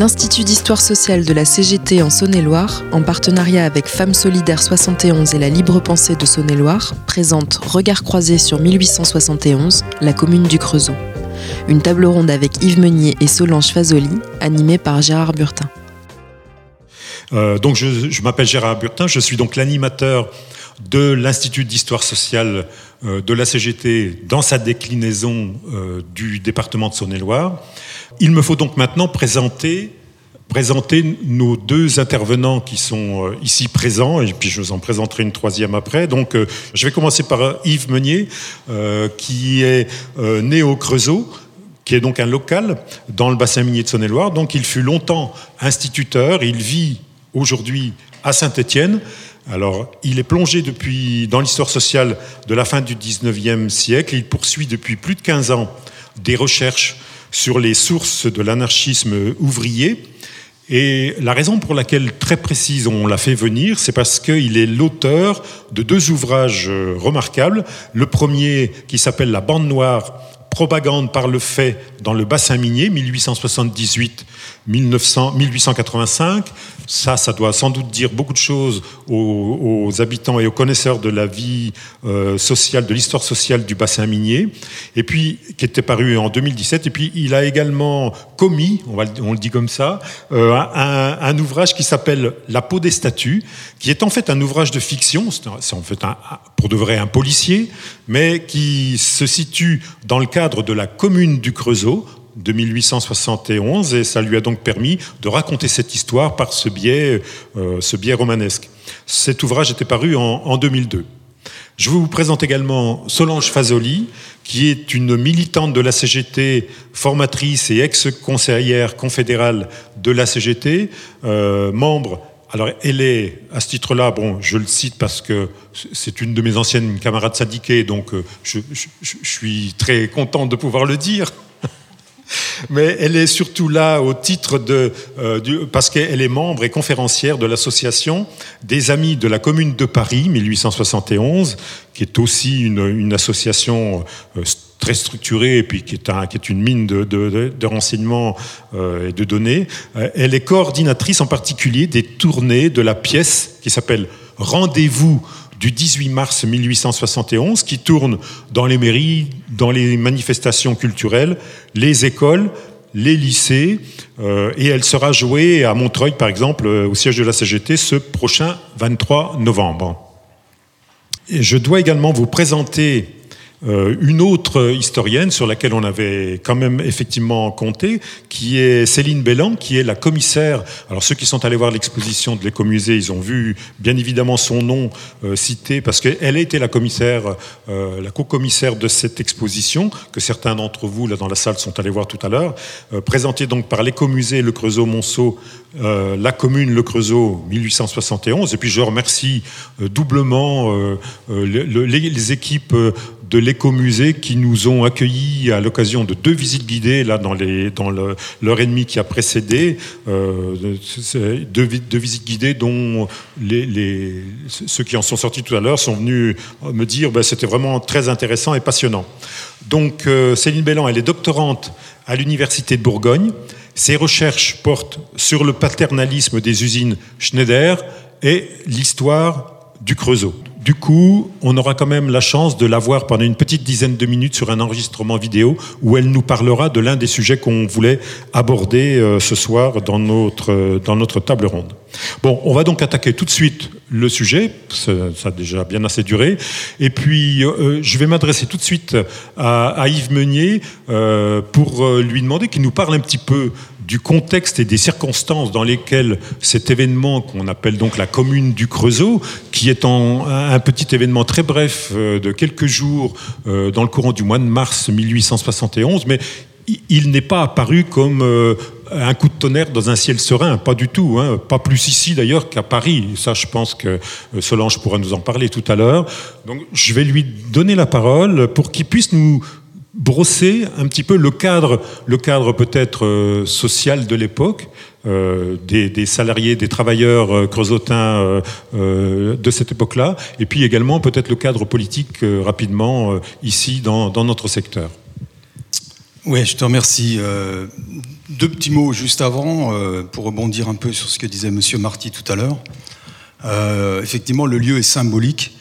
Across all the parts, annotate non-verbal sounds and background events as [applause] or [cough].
L'Institut d'histoire sociale de la CGT en Saône-et-Loire, en partenariat avec Femmes Solidaires 71 et la Libre Pensée de Saône-et-Loire, présente Regard croisé sur 1871, la commune du Creusot. Une table ronde avec Yves Meunier et Solange Fazoli, animée par Gérard Burtin. Euh, donc je, m'appelle Gérard Burtin, je suis donc l'animateur de l'Institut d'histoire sociale euh, de la CGT dans sa déclinaison euh, du département de Saône-et-Loire. Il me faut donc maintenant présenter présenter nos deux intervenants qui sont ici présents, et puis je vous en présenterai une troisième après. Donc, je vais commencer par Yves Meunier, qui est né au Creusot, qui est donc un local dans le bassin minier de Saône-et-Loire. Donc, il fut longtemps instituteur, il vit aujourd'hui à Saint-Étienne. Alors, il est plongé depuis dans l'histoire sociale de la fin du 19e siècle. Il poursuit depuis plus de 15 ans des recherches sur les sources de l'anarchisme ouvrier. Et la raison pour laquelle, très précise, on l'a fait venir, c'est parce qu'il est l'auteur de deux ouvrages remarquables. Le premier, qui s'appelle La bande noire, propagande par le fait dans le bassin minier, 1878 1885. Ça, ça doit sans doute dire beaucoup de choses aux, habitants et aux connaisseurs de la vie euh, sociale, de l'histoire sociale du bassin minier. Et puis, qui était paru en 2017. Et puis, il a également commis, on, le dit comme ça, euh, un, ouvrage qui s'appelle La peau des statues, qui est en fait un ouvrage de fiction. C'est en fait pour de vrai un policier, mais qui se situe dans le cadre de la commune du Creusot, de 1871 et ça lui a donc permis de raconter cette histoire par ce biais, euh, ce biais romanesque. Cet ouvrage était paru en, 2002. Je vous présente également Solange Fazoli, qui est une militante de la CGT, formatrice et ex-conseillère confédérale de la CGT, euh, membre. Alors, elle est, à ce titre-là, bon, je le cite parce que c'est une de mes anciennes camarades syndiquées, donc euh, je, je suis très content de pouvoir le dire mais elle est surtout là au titre de, euh, parce qu'elle est membre et conférencière de l'association des Amis de la Commune de Paris 1871, qui est aussi une, association euh, très structurée et puis qui est, une mine de, de, renseignements euh, et de données. elle est coordinatrice en particulier des tournées de la pièce qui s'appelle Rendez-vous du 18 mars 1871 qui tourne dans les mairies, dans les manifestations culturelles, les écoles, les lycées, euh, et elle sera jouée à Montreuil, par exemple, euh, au siège de la CGT, ce prochain 23 novembre. Je dois également vous présenter euh, une autre historienne sur laquelle on avait quand même effectivement compté, qui est Céline Bellan, qui est la commissaire. Alors ceux qui sont allés voir l'exposition de l'écomusée, ils ont vu bien évidemment son nom euh, cité parce qu'elle a été la commissaire, euh, la co-commissaire de cette exposition que certains d'entre vous là dans la salle sont allés voir tout à l'heure, présentée donc par l'écomusée Le Creusot-Monceau, la commune Le Creusot 1871. Et puis je remercie doublement les équipes de l'écomusée qui nous ont accueillis à l'occasion de deux visites guidées là dans, l'heure et demie qui a précédé, euh, deux, visites guidées dont les, ceux qui en sont sortis tout à l'heure sont venus me dire ben, c'était vraiment très intéressant et passionnant. Donc euh, Céline Bellan, elle est doctorante à l'Université de Bourgogne. Ses recherches portent sur le paternalisme des usines Schneider et l'histoire du Creusot. Du coup, on aura quand même la chance de la voir pendant une petite dizaine de minutes sur un enregistrement vidéo où elle nous parlera de l'un des sujets qu'on voulait aborder euh, ce soir dans notre, euh, dans notre table ronde. Bon, on va donc attaquer tout de suite le sujet, ça, a déjà bien assez duré, et puis euh, je vais m'adresser tout de suite à, Yves Meunier pour lui demander qu'il nous parle un petit peu du contexte et des circonstances dans lesquelles cet événement qu'on appelle donc la commune du Creusot, qui est un petit événement très bref euh, de quelques jours euh, dans le courant du mois de mars 1871, mais il n'est pas apparu comme euh, un coup de tonnerre dans un ciel serein, pas du tout, hein. pas plus ici d'ailleurs qu'à Paris. Ça, je pense que Solange pourra nous en parler tout à l'heure. Donc, je vais lui donner la parole pour qu'il puisse nous brosser un petit peu le cadre, le cadre peut-être euh, social de l'époque, euh, des, salariés, des travailleurs euh, creusotins de cette époque-là, et puis également peut-être le cadre politique rapidement ici dans, notre secteur. Oui, je te remercie Deux petits mots juste avant, euh, pour rebondir un peu sur ce que disait Monsieur Marty tout à l'heure. Euh, effectivement, le lieu est symbolique.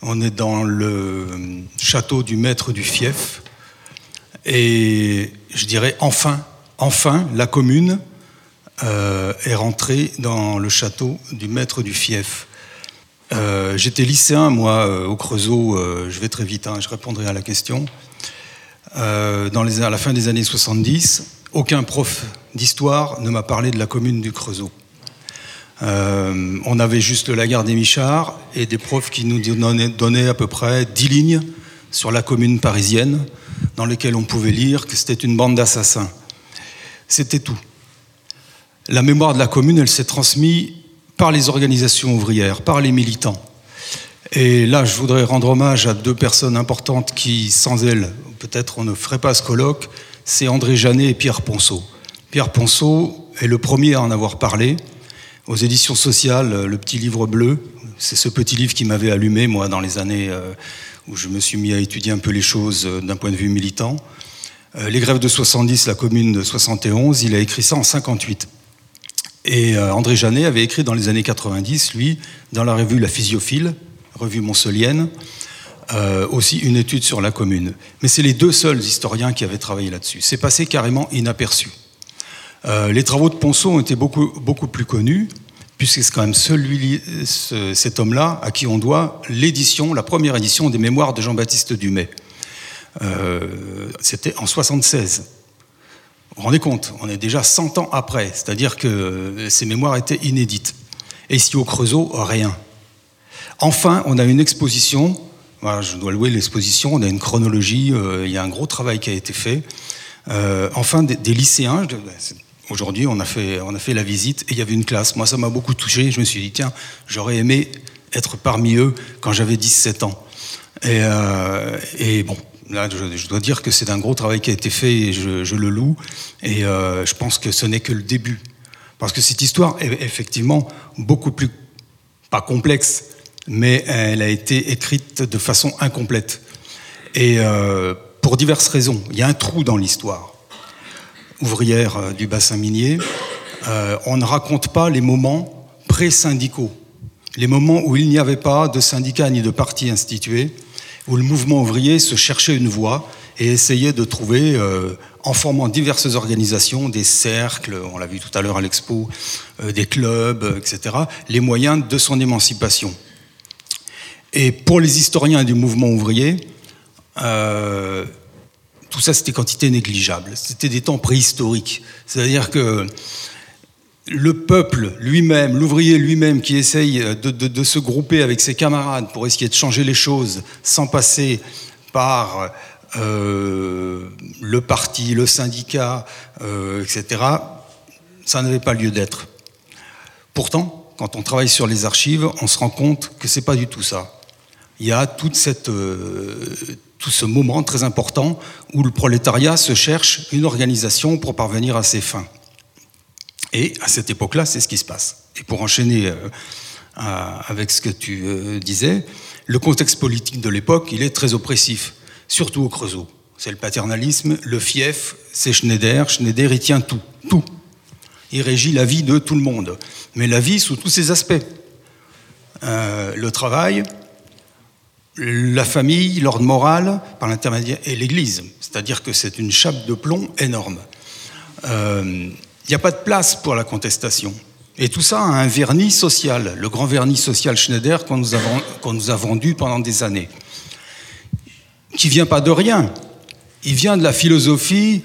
On est dans le château du maître du fief. Et je dirais enfin, enfin, la commune euh, est rentrée dans le château du maître du fief. J'étais lycéen, moi, au Creusot, je vais très vite, hein, je répondrai à la question. dans à la fin des années 70, aucun prof d'histoire ne m'a parlé de la commune du Creusot. Euh, on avait juste la gare des Michards et des profs qui nous donnaient, à peu près dix lignes sur la commune parisienne, dans lesquelles on pouvait lire que c'était une bande d'assassins. C'était tout. La mémoire de la commune, elle s'est transmise par les organisations ouvrières, par les militants. Et là, je voudrais rendre hommage à deux personnes importantes qui, sans elles, peut-être on ne ferait pas ce colloque, c'est André Janet et Pierre Ponceau. Pierre Ponceau est le premier à en avoir parlé. Aux éditions sociales, le petit livre bleu, c'est ce petit livre qui m'avait allumé, moi, dans les années euh, où je me suis mis à étudier un peu les choses euh, d'un point de vue militant. Euh, les grèves de 70, la commune de 71, il a écrit ça en 58. Et André Janet avait écrit dans les années 90, lui, dans la revue La Physiophile, revue monselienne, euh, aussi une étude sur la commune. Mais c'est les deux seuls historiens qui avaient travaillé là-dessus. C'est passé carrément inaperçu. Euh, les travaux de Ponceau ont été beaucoup, plus connus, puisque c'est quand même celui, cet homme-là à qui on doit l'édition, la première édition des Mémoires de Jean-Baptiste Dumay. Euh, c'était en 76. Vous vous rendez compte, on est déjà 100 ans après, c'est-à-dire que ces mémoires étaient inédites. Et ici au Creusot, rien. Enfin, on a une exposition je dois louer l'exposition, on a une chronologie, euh, il y a un gros travail qui a été fait. Euh, enfin, des, lycéens, aujourd'hui on, a fait, on a fait la visite et il y avait une classe. Moi, ça m'a beaucoup touché. Je me suis dit, tiens, j'aurais aimé être parmi eux quand j'avais 17 ans. Et, euh, et bon, là, je, dois dire que c'est un gros travail qui a été fait et je, le loue. Et je pense que ce n'est que le début. Parce que cette histoire est effectivement beaucoup plus, pas complexe, mais elle a été écrite de façon incomplète. Et euh, pour diverses raisons. Il y a un trou dans l'histoire ouvrière euh, du bassin minier. Euh, on ne raconte pas les moments pré-syndicaux, les moments où il n'y avait pas de syndicats ni de partis institués, où le mouvement ouvrier se cherchait une voie et essayait de trouver, en formant diverses organisations, des cercles, on l'a vu tout à l'heure à l'expo, des clubs, etc., les moyens de son émancipation. Et pour les historiens du mouvement ouvrier, euh, tout ça c'était quantité négligeable. C'était des temps préhistoriques. C'est-à-dire que le peuple lui-même, l'ouvrier lui-même qui essaye de, se grouper avec ses camarades pour essayer de changer les choses sans passer par euh, le parti, le syndicat, euh, etc., ça n'avait pas lieu d'être. Pourtant, quand on travaille sur les archives, on se rend compte que c'est pas du tout ça il y a toute cette, euh, tout ce moment très important où le prolétariat se cherche une organisation pour parvenir à ses fins. Et à cette époque-là, c'est ce qui se passe. Et pour enchaîner euh, avec ce que tu euh, disais, le contexte politique de l'époque, il est très oppressif, surtout au Creusot. C'est le paternalisme, le fief, c'est Schneider. Schneider, il tient tout, tout. Il régit la vie de tout le monde, mais la vie sous tous ses aspects. le travail, la famille, l'ordre moral, par l'intermédiaire, et l'Église. C'est-à-dire que c'est une chape de plomb énorme. Il euh, n'y a pas de place pour la contestation. Et tout ça a un vernis social, le grand vernis social Schneider qu'on nous, nous, a vendu pendant des années, qui vient pas de rien. Il vient de la philosophie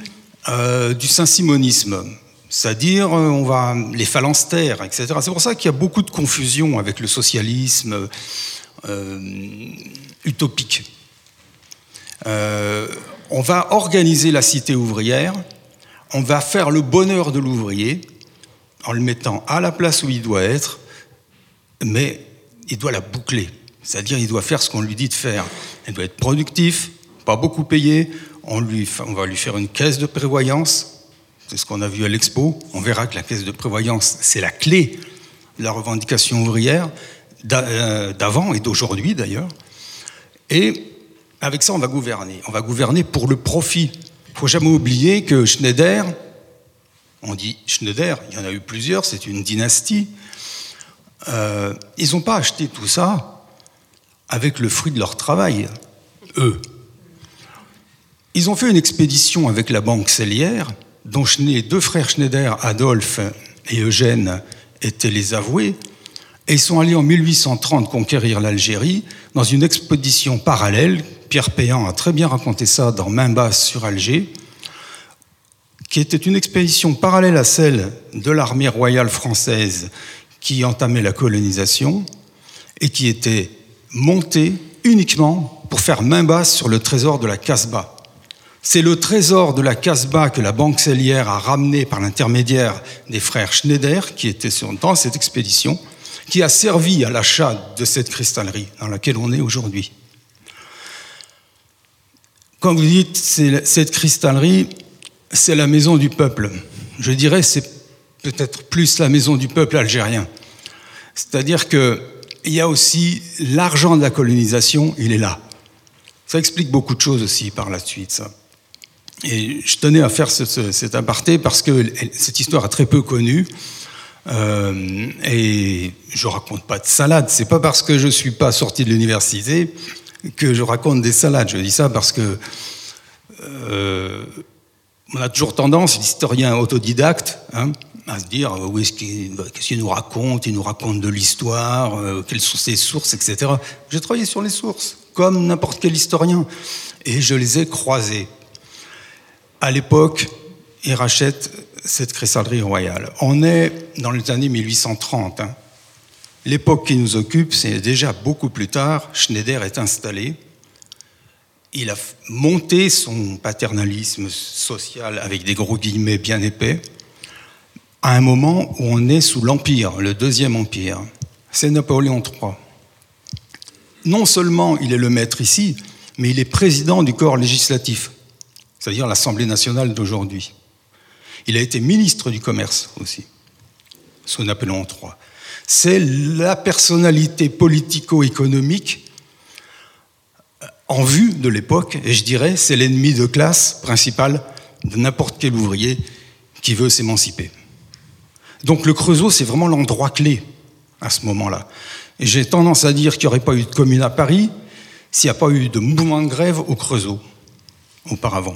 euh, du saint-simonisme, c'est-à-dire euh, on va les phalanstères, etc. C'est pour ça qu'il y a beaucoup de confusion avec le socialisme utopique. Euh, on va organiser la cité ouvrière, on va faire le bonheur de l'ouvrier en le mettant à la place où il doit être, mais il doit la boucler. C'est-à-dire il doit faire ce qu'on lui dit de faire. Il doit être productif, pas beaucoup payé, on, lui, on va lui faire une caisse de prévoyance, c'est ce qu'on a vu à l'expo, on verra que la caisse de prévoyance, c'est la clé de la revendication ouvrière, euh, d'avant et d'aujourd'hui d'ailleurs. Et avec ça, on va gouverner. On va gouverner pour le profit. Il faut jamais oublier que Schneider, On dit Schneider, il y en a eu plusieurs, c'est une dynastie. Euh, ils n'ont pas acheté tout ça avec le fruit de leur travail, eux. Ils ont fait une expédition avec la banque Cellière, dont les deux frères Schneider, Adolphe et Eugène, étaient les avoués, et ils sont allés en 1830 conquérir l'Algérie dans une expédition parallèle. Pierre Péan a très bien raconté ça dans Main basse sur Alger, qui était une expédition parallèle à celle de l'armée royale française qui entamait la colonisation et qui était montée uniquement pour faire main basse sur le trésor de la Casbah. C'est le trésor de la Casbah que la Banque Cellière a ramené par l'intermédiaire des frères Schneider, qui étaient dans cette expédition, qui a servi à l'achat de cette cristallerie dans laquelle on est aujourd'hui. Quand vous dites cette cristallerie, c'est la maison du peuple. Je dirais c'est peut-être plus la maison du peuple algérien. C'est-à-dire qu'il y a aussi l'argent de la colonisation, il est là. Ça explique beaucoup de choses aussi par la suite. Et je tenais à faire cet aparté parce que cette histoire est très peu connue. Euh, et je raconte pas de salade. C'est pas parce que je suis pas sorti de l'université que je raconte des salades. Je dis ça parce que euh, on a toujours tendance, l'historien autodidacte, hein, à se dire euh, oui, qu'est-ce qu'il nous raconte? Il nous raconte de l'histoire, euh, quelles sont ses sources, etc. J'ai travaillé sur les sources, comme n'importe quel historien, et je les ai croisées. À l'époque, ils rachètent cette cristallerie royale. On est dans les années 1830. Hein. L'époque qui nous occupe, c'est déjà beaucoup plus tard. Schneider est installé. Il a monté son paternalisme social avec des gros guillemets bien épais à un moment où on est sous l'Empire, le deuxième Empire. C'est Napoléon III. Non seulement il est le maître ici, mais il est président du corps législatif, c'est-à-dire l'Assemblée nationale d'aujourd'hui. Il a été ministre du Commerce aussi, sous Napoléon III. C'est la personnalité politico-économique en vue de l'époque, et je dirais, c'est l'ennemi de classe principal de n'importe quel ouvrier qui veut s'émanciper. Donc le Creusot, c'est vraiment l'endroit clé à ce moment-là. J'ai tendance à dire qu'il n'y aurait pas eu de commune à Paris s'il n'y a pas eu de mouvement de grève au Creusot auparavant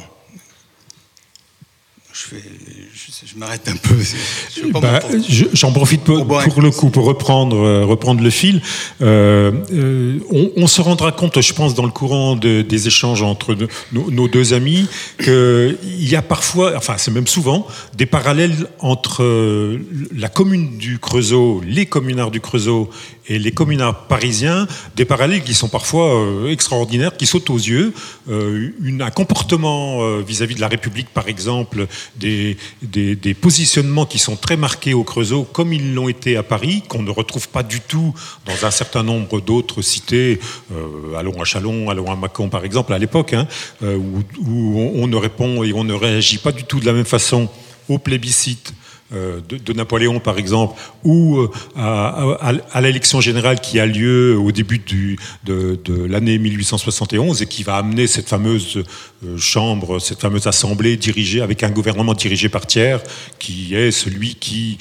je, m'arrête un peu. Bah, j'en profite pour, le coup, pour reprendre, euh, reprendre le fil. Euh, euh, on, se rendra compte, je pense, dans le courant des échanges entre nos, deux amis, qu'il y a parfois, enfin c'est même souvent, des parallèles entre la commune du Creusot, les communards du Creusot et les communards parisiens, des parallèles qui sont parfois extraordinaires, qui sautent aux yeux. une, un comportement vis-à-vis -vis de la République, par exemple, des, positionnements qui sont très marqués au Creusot, comme ils l'ont été à Paris, qu'on ne retrouve pas du tout dans un certain nombre d'autres cités, euh, allons à Chalon, allons à Mâcon par exemple, à l'époque, hein, euh, où, on ne répond et on ne réagit pas du tout de la même façon au plébiscite euh, de, Napoléon, par exemple, ou euh, à, l'élection générale qui a lieu au début de, l'année 1871 et qui va amener cette fameuse euh, chambre, cette fameuse assemblée dirigée avec un gouvernement dirigé par tiers, qui est celui qui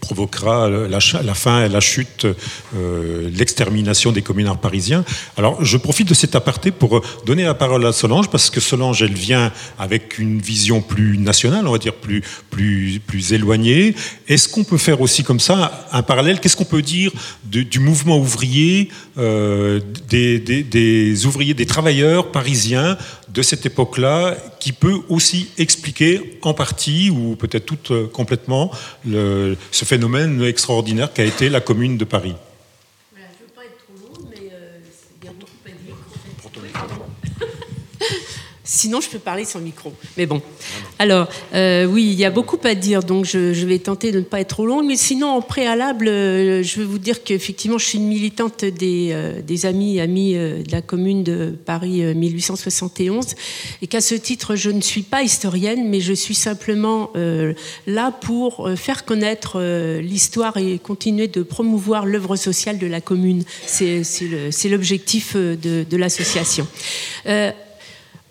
provoquera la, la, fin la chute, l'extermination des communards parisiens. Alors, je profite de cet aparté pour donner la parole à Solange, parce que Solange, elle vient avec une vision plus nationale, on va dire plus, plus plus éloigné. Est-ce qu'on peut faire aussi comme ça un parallèle? Qu'est-ce qu'on peut dire du mouvement ouvrier, euh, des, ouvriers, des travailleurs parisiens de cette époque-là, qui peut aussi expliquer en partie, ou peut-être tout euh, complètement, ce phénomène extraordinaire qu'a été la Commune de Paris? Sinon, je peux parler sans micro. Mais bon. Alors, euh, oui, il y a beaucoup à dire, donc je, vais tenter de ne pas être trop longue. Mais sinon, en préalable, euh, je vais vous dire qu'effectivement, je suis une militante des, euh, amis, amis de la commune de Paris 1871, et qu'à ce titre, je ne suis pas historienne, mais je suis simplement là pour faire connaître l'histoire et continuer de promouvoir l'œuvre sociale de la commune. C'est l'objectif de l'association.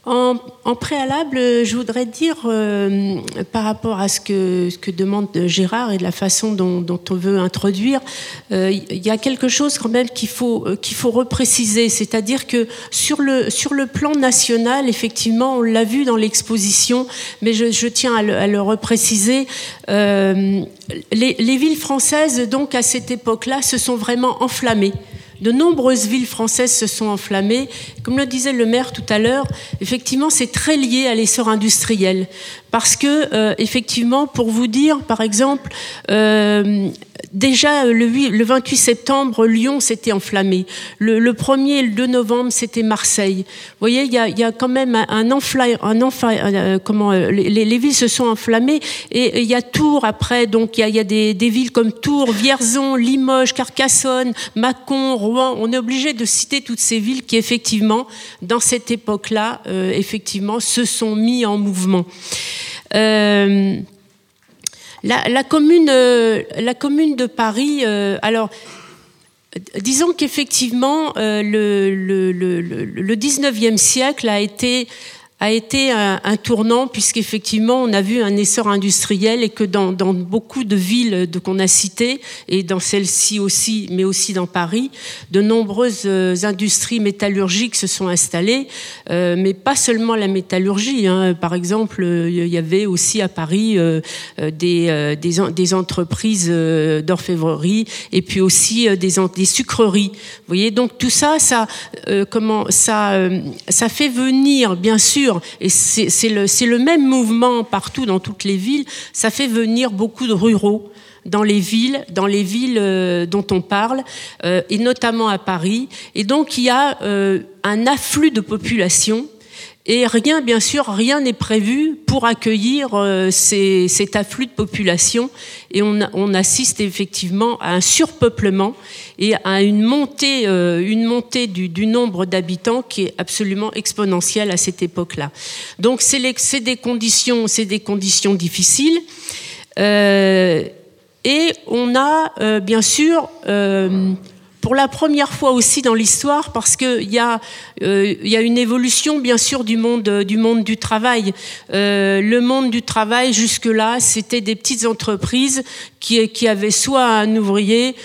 En, préalable, je voudrais dire, euh, par rapport à ce que, demande Gérard et de la façon dont, on veut introduire, euh, il y a quelque chose quand même qu'il faut, euh, repréciser, c'est-à-dire que sur le, plan national, effectivement, on l'a vu dans l'exposition, mais je, tiens à le, à le repréciser, les, les villes françaises, donc à cette époque-là, se sont vraiment enflammées. De nombreuses villes françaises se sont enflammées. Comme le disait le maire tout à l'heure, effectivement, c'est très lié à l'essor industriel. Parce que, euh, effectivement, pour vous dire, par exemple, euh, déjà le, 28 septembre, Lyon s'était enflammé. Le, 1er et le 2 novembre, c'était Marseille. Vous voyez, il y a, quand même un, enfla, un euh, comment les, villes se sont enflammées. Et il y a Tours après, donc il y a, des, villes comme Tours, Vierzon, Limoges, Carcassonne, Mâcon, Rouen. On est obligé de citer toutes ces villes qui, effectivement, dans cette époque-là, effectivement, se sont mis en mouvement. Euh, la, commune, euh, la commune de Paris, euh, alors, disons qu'effectivement, le, le, le, le, 19e siècle a été a été un, tournant puisqu'effectivement on a vu un essor industriel et que dans, beaucoup de villes qu'on a citées et dans celle-ci aussi, mais aussi dans Paris, de nombreuses euh, industries métallurgiques se sont installées, euh, mais pas seulement la métallurgie. Hein. Par exemple, il y avait aussi à Paris euh, des, des, entreprises d'orfèvrerie et puis aussi des, des sucreries. Vous voyez, donc tout ça, ça, comment, ça, ça fait venir bien sûr et c'est le, même mouvement partout dans toutes les villes, ça fait venir beaucoup de ruraux dans les villes, dans les villes euh, dont on parle, euh, et notamment à Paris. Et donc il y a euh, un afflux de population et rien, bien sûr, rien n'est prévu pour accueillir euh, cet afflux de population. Et on, assiste effectivement à un surpeuplement et à une montée, euh, une montée du, nombre d'habitants qui est absolument exponentielle à cette époque-là. Donc c'est des conditions, c'est des conditions difficiles. Euh, et on a bien sûr pour la première fois aussi dans l'histoire, parce qu'il y, a, euh, y a une évolution, bien sûr, du monde euh, du, travail. Euh, le monde du travail, jusque-là, c'était des petites entreprises qui, avaient soit un ouvrier,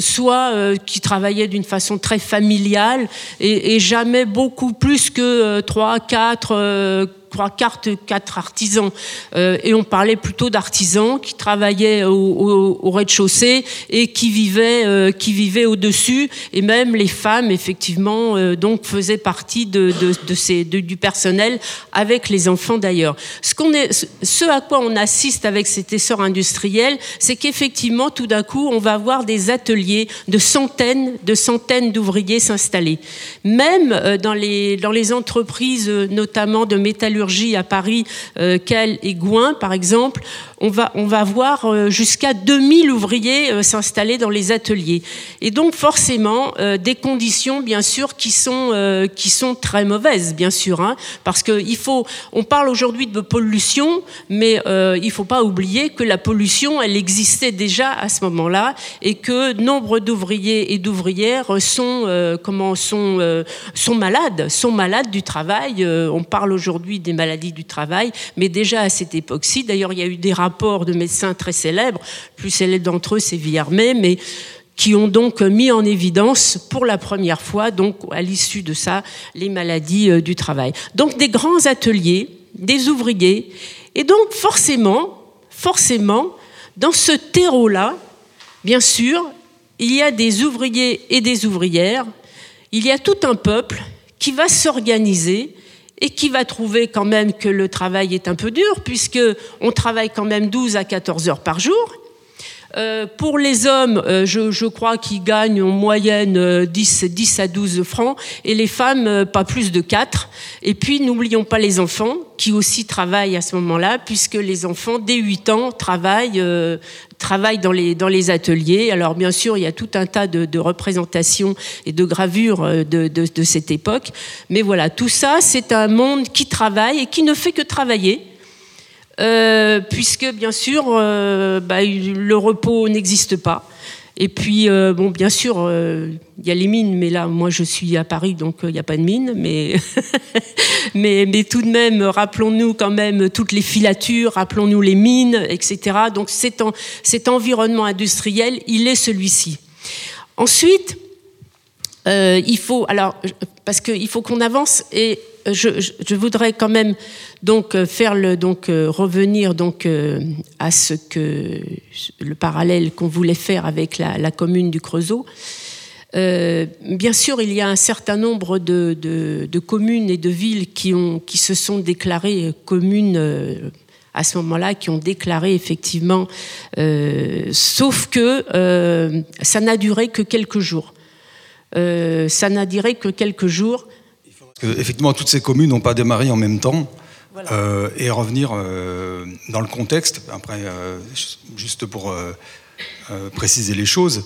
soit qui travaillaient d'une façon très familiale, et, et jamais beaucoup plus que trois, quatre trois, quatre, quatre artisans. Euh, et on parlait plutôt d'artisans qui travaillaient au, rez-de-chaussée et qui vivaient, euh, qui vivaient au-dessus. Et même les femmes, effectivement, euh, donc faisaient partie de, ces, du personnel avec les enfants d'ailleurs. Ce à quoi on assiste avec cet essor industriel, c'est qu'effectivement, tout d'un coup, on va avoir des ateliers de centaines, de centaines d'ouvriers s'installer. Même dans les, dans les entreprises, notamment de métallurgie, à Paris, euh, et Gouin, par exemple, on va, on va voir euh, jusqu'à 2000 ouvriers euh, s'installer dans les ateliers. Et donc forcément, euh, des conditions, bien sûr, qui sont, qui sont très mauvaises, bien sûr. Hein, parce qu'il faut, on parle aujourd'hui de pollution, mais il ne faut pas oublier que la pollution, elle existait déjà à ce moment-là et que nombre d'ouvriers et d'ouvrières sont, comment, sont, sont malades, sont malades du travail. on parle aujourd'hui des maladies du travail, mais déjà à cette époque-ci, d'ailleurs, il y a eu des rapports de médecins très célèbres, plus célèbre d'entre eux c'est Villarmé, mais qui ont donc mis en évidence pour la première fois, à l'issue de ça, les maladies euh, du travail. Donc des grands ateliers, des ouvriers, et donc forcément, forcément, dans ce terreau-là, bien sûr, il y a des ouvriers et des ouvrières, il y a tout un peuple qui va s'organiser et qui va trouver quand même que le travail est un peu dur, puisque on travaille quand même 12 à 14 heures par jour. Euh, pour les hommes, euh, je, crois qu'ils gagnent en moyenne 10, euh, 10, à 12 francs, et les femmes, pas plus de 4. Et puis, n'oublions pas les enfants, qui aussi travaillent à ce moment-là, puisque les enfants, dès 8 ans, travaillent, dans, les, ateliers. Alors, bien sûr, il y a tout un tas de, représentations et de gravures de cette époque. Mais voilà, tout ça, c'est un monde qui travaille et qui ne fait que travailler euh, puisque bien sûr euh, bah, le repos n'existe pas. Et puis, euh, bon, bien sûr, il y a les mines, mais là, moi, je suis à Paris, donc il n'y a pas de mines. Mais, [laughs] mais, mais tout de même, rappelons-nous quand même toutes les filatures, rappelons-nous les mines, etc. Donc cet, cet environnement industriel, il est celui-ci. Ensuite, il faut, alors, parce qu'il faut qu'on avance et je, voudrais quand même donc euh, faire le donc euh, revenir donc euh, à ce que le parallèle qu'on voulait faire avec la, commune du Creusot. bien sûr, il y a un certain nombre de, communes et de villes qui, ont, qui se sont déclarées communes à ce moment-là, qui ont déclaré effectivement, sauf que ça n'a duré que quelques jours. Ça n'a duré que quelques jours effectivement, toutes ces communes n'ont pas démarré en même temps. Euh, et revenir euh, dans le contexte, après, euh, juste pour préciser les choses,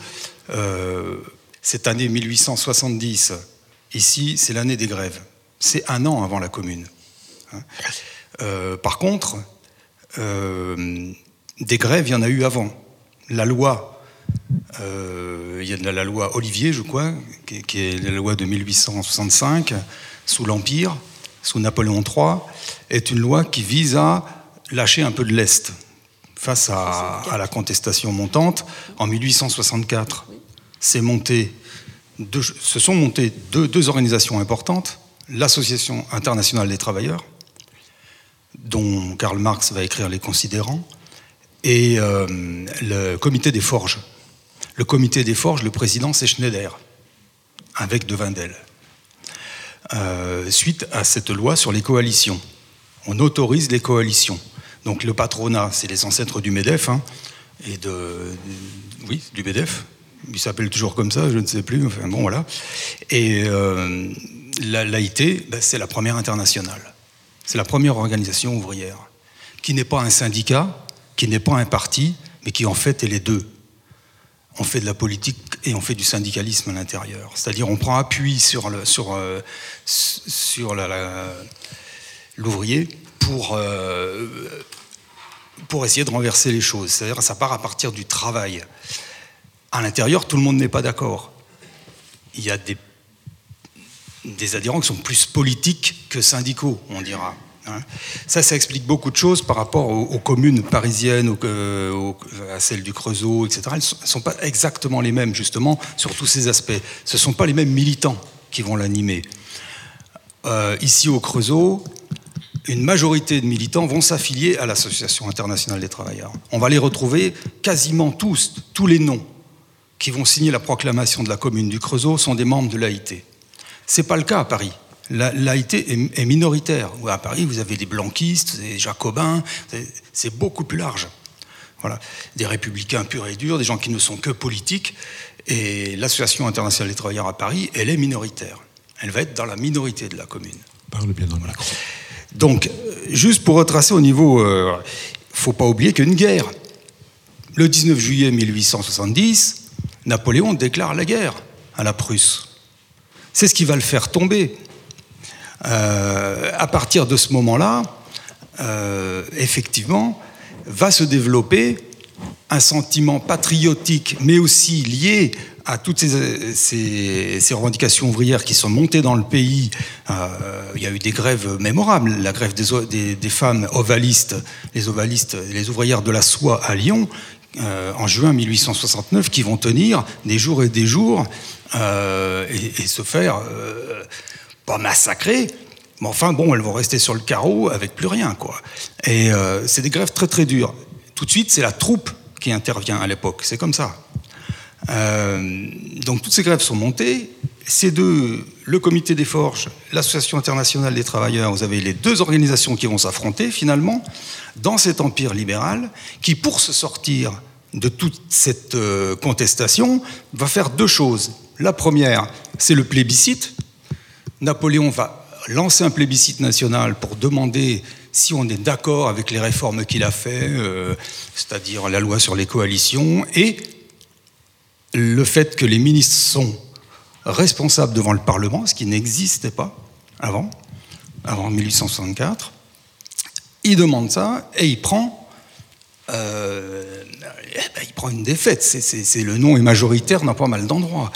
cette année 1870, ici, c'est l'année des grèves. C'est un an avant la commune. Hein. par contre, des grèves, il y en a eu avant. La loi, il y a la, loi Olivier, je crois, qui, est la loi de 1865 sous l'Empire, sous Napoléon III, est une loi qui vise à lâcher un peu de l'Est face à, la contestation montante. En 1864, monté se sont montées deux, organisations importantes, l'Association internationale des travailleurs, dont Karl Marx va écrire les considérants, et euh, le comité des forges. Le comité des forges, le président, c'est Schneider, avec De Wendel. Euh, suite à cette loi sur les coalitions. On autorise les coalitions. Donc le patronat, c'est les ancêtres du MEDEF, hein, et de, oui, du MEDEF. Il s'appelle toujours comme ça, je ne sais plus. Bon, voilà. Et euh, la l'AIT, ben, c'est la première internationale. C'est la première organisation ouvrière qui n'est pas un syndicat, qui n'est pas un parti, mais qui en fait est les deux on fait de la politique et on fait du syndicalisme à l'intérieur. C'est-à-dire on prend appui sur, le, sur, euh, l'ouvrier pour, euh, pour essayer de renverser les choses. C'est-à-dire ça part à partir du travail. À l'intérieur, tout le monde n'est pas d'accord. Il y a des, des adhérents qui sont plus politiques que syndicaux, on dira. Hein. Ça, ça explique beaucoup de choses par rapport aux, communes parisiennes, euh, à celles du Creusot, etc. Elles ne sont pas exactement les mêmes, justement, sur tous ces aspects. Ce ne sont pas les mêmes militants qui vont l'animer. Euh, ici, au Creusot, une majorité de militants vont s'affilier à l'Association internationale des travailleurs. On va les retrouver quasiment tous, tous les noms qui vont signer la proclamation de la commune du Creusot sont des membres de l'AIT. Ce n'est pas le cas à Paris l'AIT est, minoritaire. À Paris, vous avez des blanquistes, des jacobins, c'est beaucoup plus large. Voilà. Des républicains purs et durs, des gens qui ne sont que politiques. Et l'Association internationale des travailleurs à Paris, elle est minoritaire. Elle va être dans la minorité de la commune. Parle bien dans le Donc, juste pour retracer au niveau, il euh, ne faut pas oublier qu'une guerre. Le 19 juillet 1870, Napoléon déclare la guerre à la Prusse. C'est ce qui va le faire tomber. Euh, à partir de ce moment-là, euh, effectivement, va se développer un sentiment patriotique, mais aussi lié à toutes ces, revendications ouvrières qui sont montées dans le pays. Euh, il y a eu des grèves mémorables, la grève des, femmes ovalistes, les ovalistes, les ouvrières de la soie à Lyon, en juin 1869, qui vont tenir des jours et des jours et, se faire pas massacrées, mais enfin, bon, elles vont rester sur le carreau avec plus rien, quoi. Et euh, c'est des grèves très très dures. Tout de suite, c'est la troupe qui intervient à l'époque. C'est comme ça. Euh, donc toutes ces grèves sont montées. Ces deux, le comité des forges, l'association internationale des travailleurs, vous avez les deux organisations qui vont s'affronter finalement dans cet empire libéral qui, pour se sortir de toute cette euh, contestation, va faire deux choses. La première, c'est le plébiscite, Napoléon va lancer un plébiscite national pour demander si on est d'accord avec les réformes qu'il a fait, euh, c'est-à-dire la loi sur les coalitions, et le fait que les ministres sont responsables devant le Parlement, ce qui n'existait pas avant, avant 1864. Il demande ça et il prend euh, eh ben, une défaite. C'est le nom est majoritaire dans pas mal d'endroits.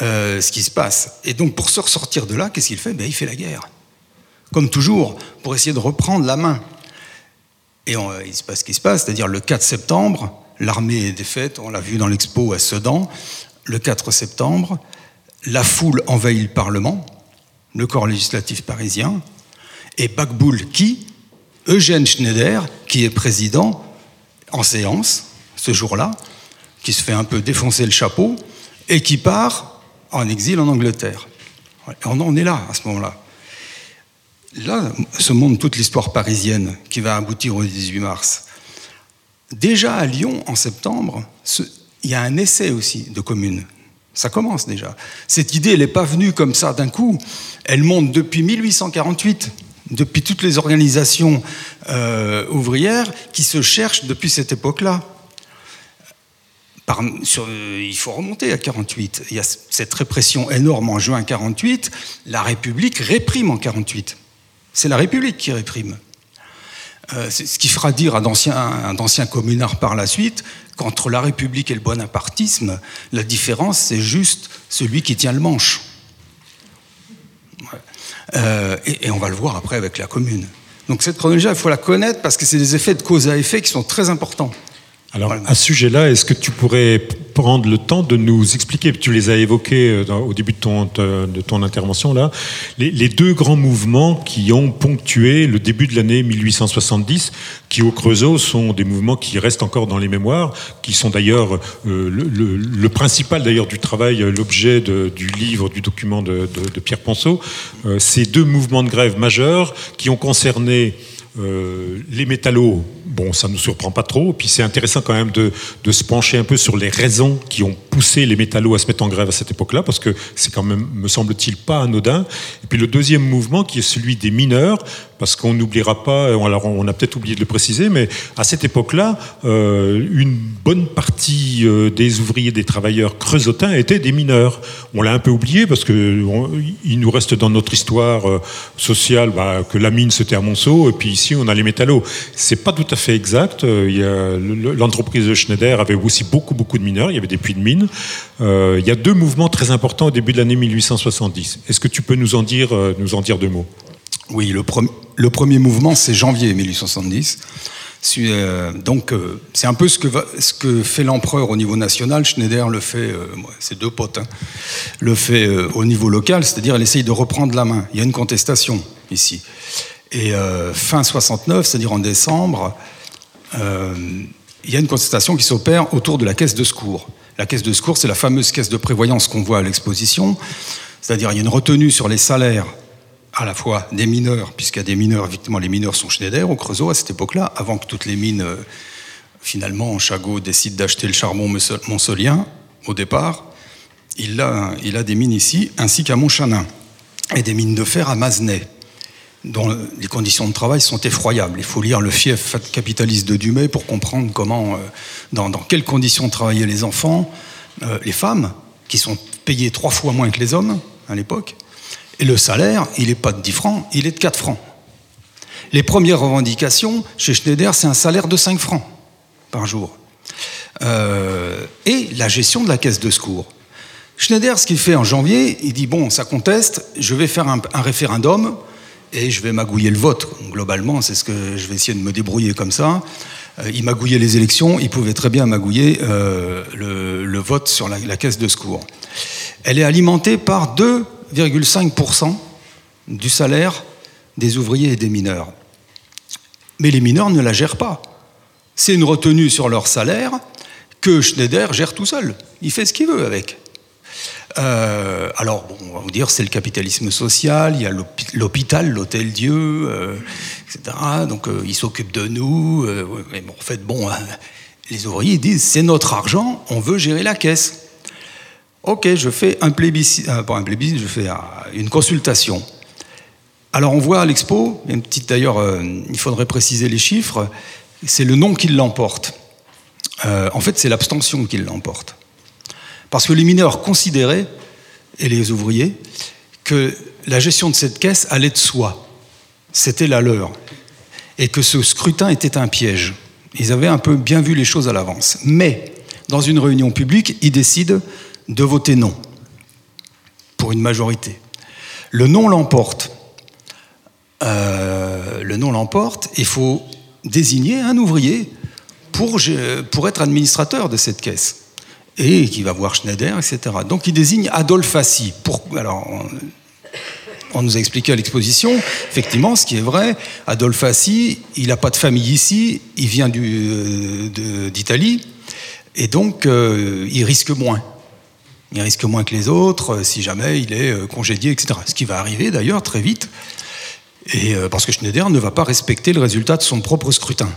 Euh, ce qui se passe. Et donc, pour se ressortir de là, qu'est-ce qu'il fait? Ben, Il fait la guerre. Comme toujours, pour essayer de reprendre la main. Et il se passe ce qui se passe, c'est-à-dire le 4 septembre, l'armée est défaite, on l'a vu dans l'expo à Sedan. Le 4 septembre, la foule envahit le Parlement, le corps législatif parisien, et Bakboul qui? Eugène Schneider, qui est président en séance ce jour-là, qui se fait un peu défoncer le chapeau et qui part en exil en Angleterre. on en est là à ce moment-là. Là se montre toute l'histoire parisienne qui va aboutir au 18 mars. Déjà à Lyon, en septembre, il y a un essai aussi de commune. Ça commence déjà. Cette idée, elle n'est pas venue comme ça d'un coup. Elle monte depuis 1848 depuis toutes les organisations euh, ouvrières qui se cherchent depuis cette époque-là. Il faut remonter à 48. Il y a cette répression énorme en juin 48. La République réprime en 48. C'est la République qui réprime. Euh, ce qui fera dire à d'anciens communards par la suite qu'entre la République et le bonapartisme, la différence, c'est juste celui qui tient le manche. Euh, et, on va le voir après avec la commune. Donc cette chronologie, il faut la connaître parce que c'est des effets de cause à effet qui sont très importants. Alors, à ce sujet-là, est-ce que tu pourrais prendre le temps de nous expliquer, tu les as évoqués euh, au début de ton, de ton intervention là, les, deux grands mouvements qui ont ponctué le début de l'année 1870, qui au Creusot sont des mouvements qui restent encore dans les mémoires, qui sont d'ailleurs euh, le, principal d'ailleurs du travail, l'objet du livre, du document de, Pierre Ponceau, euh, ces deux mouvements de grève majeurs qui ont concerné euh, les métallos, bon, ça ne nous surprend pas trop. Puis c'est intéressant quand même de, se pencher un peu sur les raisons qui ont poussé les métallos à se mettre en grève à cette époque-là, parce que c'est quand même, me semble-t-il, pas anodin. Et puis le deuxième mouvement qui est celui des mineurs, parce qu'on n'oubliera pas, alors on a peut-être oublié de le préciser, mais à cette époque-là, euh, une bonne partie euh, des ouvriers, des travailleurs creusotins étaient des mineurs. On l'a un peu oublié parce que il nous reste dans notre histoire euh, sociale bah, que la mine c'était à Monceau, et puis ici on a les métallos. C'est pas tout à fait exact. L'entreprise de Schneider avait aussi beaucoup beaucoup de mineurs. Il y avait des puits de mine. il y a deux mouvements très importants au début de l'année 1870. Est-ce que tu peux nous en dire, nous en dire deux mots? Oui, le premier mouvement, c'est janvier 1870. Euh, donc, euh, c'est un peu ce que, ce que fait l'empereur au niveau national. Schneider le fait, euh, c'est deux potes, hein, le fait au niveau local, c'est-à-dire elle essaye de reprendre la main. Il y a une contestation ici. Et fin 69, c'est-à-dire en décembre, il y a une contestation qui s'opère autour de la caisse de secours. La caisse de secours, c'est la fameuse caisse de prévoyance qu'on voit à l'exposition. C'est-à-dire il y a une retenue sur les salaires à la fois des mineurs, puisqu'il y a des mineurs, effectivement les mineurs sont Schneider au Creusot à cette époque-là, avant que toutes les mines, euh, finalement, Chagot décide d'acheter le charbon monsolien au départ. Il a, a des mines ici, ainsi qu'à Montchanin, et des mines de fer à Mazenay, dont les conditions de travail sont effroyables. Il faut lire le fief capitaliste de Dumay pour comprendre comment, euh, dans, quelles conditions travaillaient les enfants, euh, les femmes, qui sont payées trois fois moins que les hommes à l'époque, et le salaire, il n'est pas de 10 francs, il est de 4 francs. Les premières revendications chez Schneider, c'est un salaire de 5 francs par jour. Euh, et la gestion de la caisse de secours. Schneider, ce qu'il fait en janvier, il dit bon, ça conteste, je vais faire un, référendum et je vais magouiller le vote. Globalement, c'est ce que je vais essayer de me débrouiller comme ça. Euh, il magouillait les élections, il pouvait très bien magouiller euh, le, vote sur la, la, caisse de secours. Elle est alimentée par deux 0,5% du salaire des ouvriers et des mineurs. Mais les mineurs ne la gèrent pas. C'est une retenue sur leur salaire que Schneider gère tout seul. Il fait ce qu'il veut avec. Euh, alors, on va vous dire, c'est le capitalisme social, il y a l'hôpital, l'hôtel Dieu, euh, etc. Donc, euh, il s'occupe de nous. bon, en fait, bon, hein, les ouvriers disent, c'est notre argent, on veut gérer la caisse. Ok, je fais un plébiscite, euh, un plébiscite, je fais euh, une consultation. Alors on voit à l'expo, d'ailleurs, euh, il faudrait préciser les chiffres, c'est le nom qui l'emporte. en fait, c'est l'abstention qui l'emporte. Parce que les mineurs considéraient, et les ouvriers, que la gestion de cette caisse allait de soi. C'était la leur. Et que ce scrutin était un piège. Ils avaient un peu bien vu les choses à l'avance. Mais, dans une réunion publique, ils décident de voter non, pour une majorité. Le non l'emporte. Euh, le non l'emporte, il faut désigner un ouvrier pour, être administrateur de cette caisse. Et qui va voir Schneider, etc. Donc il désigne Adolphe Assy. Pour, alors, on nous a expliqué à l'exposition, effectivement, ce qui est vrai, Adolphe Assi, il n'a pas de famille ici, il vient euh, d'Italie, et donc euh, il risque moins. Il risque moins que les autres euh, si jamais il est congédié, etc. Ce qui va arriver d'ailleurs très vite, et, parce que Schneider ne va pas respecter le résultat de son propre scrutin.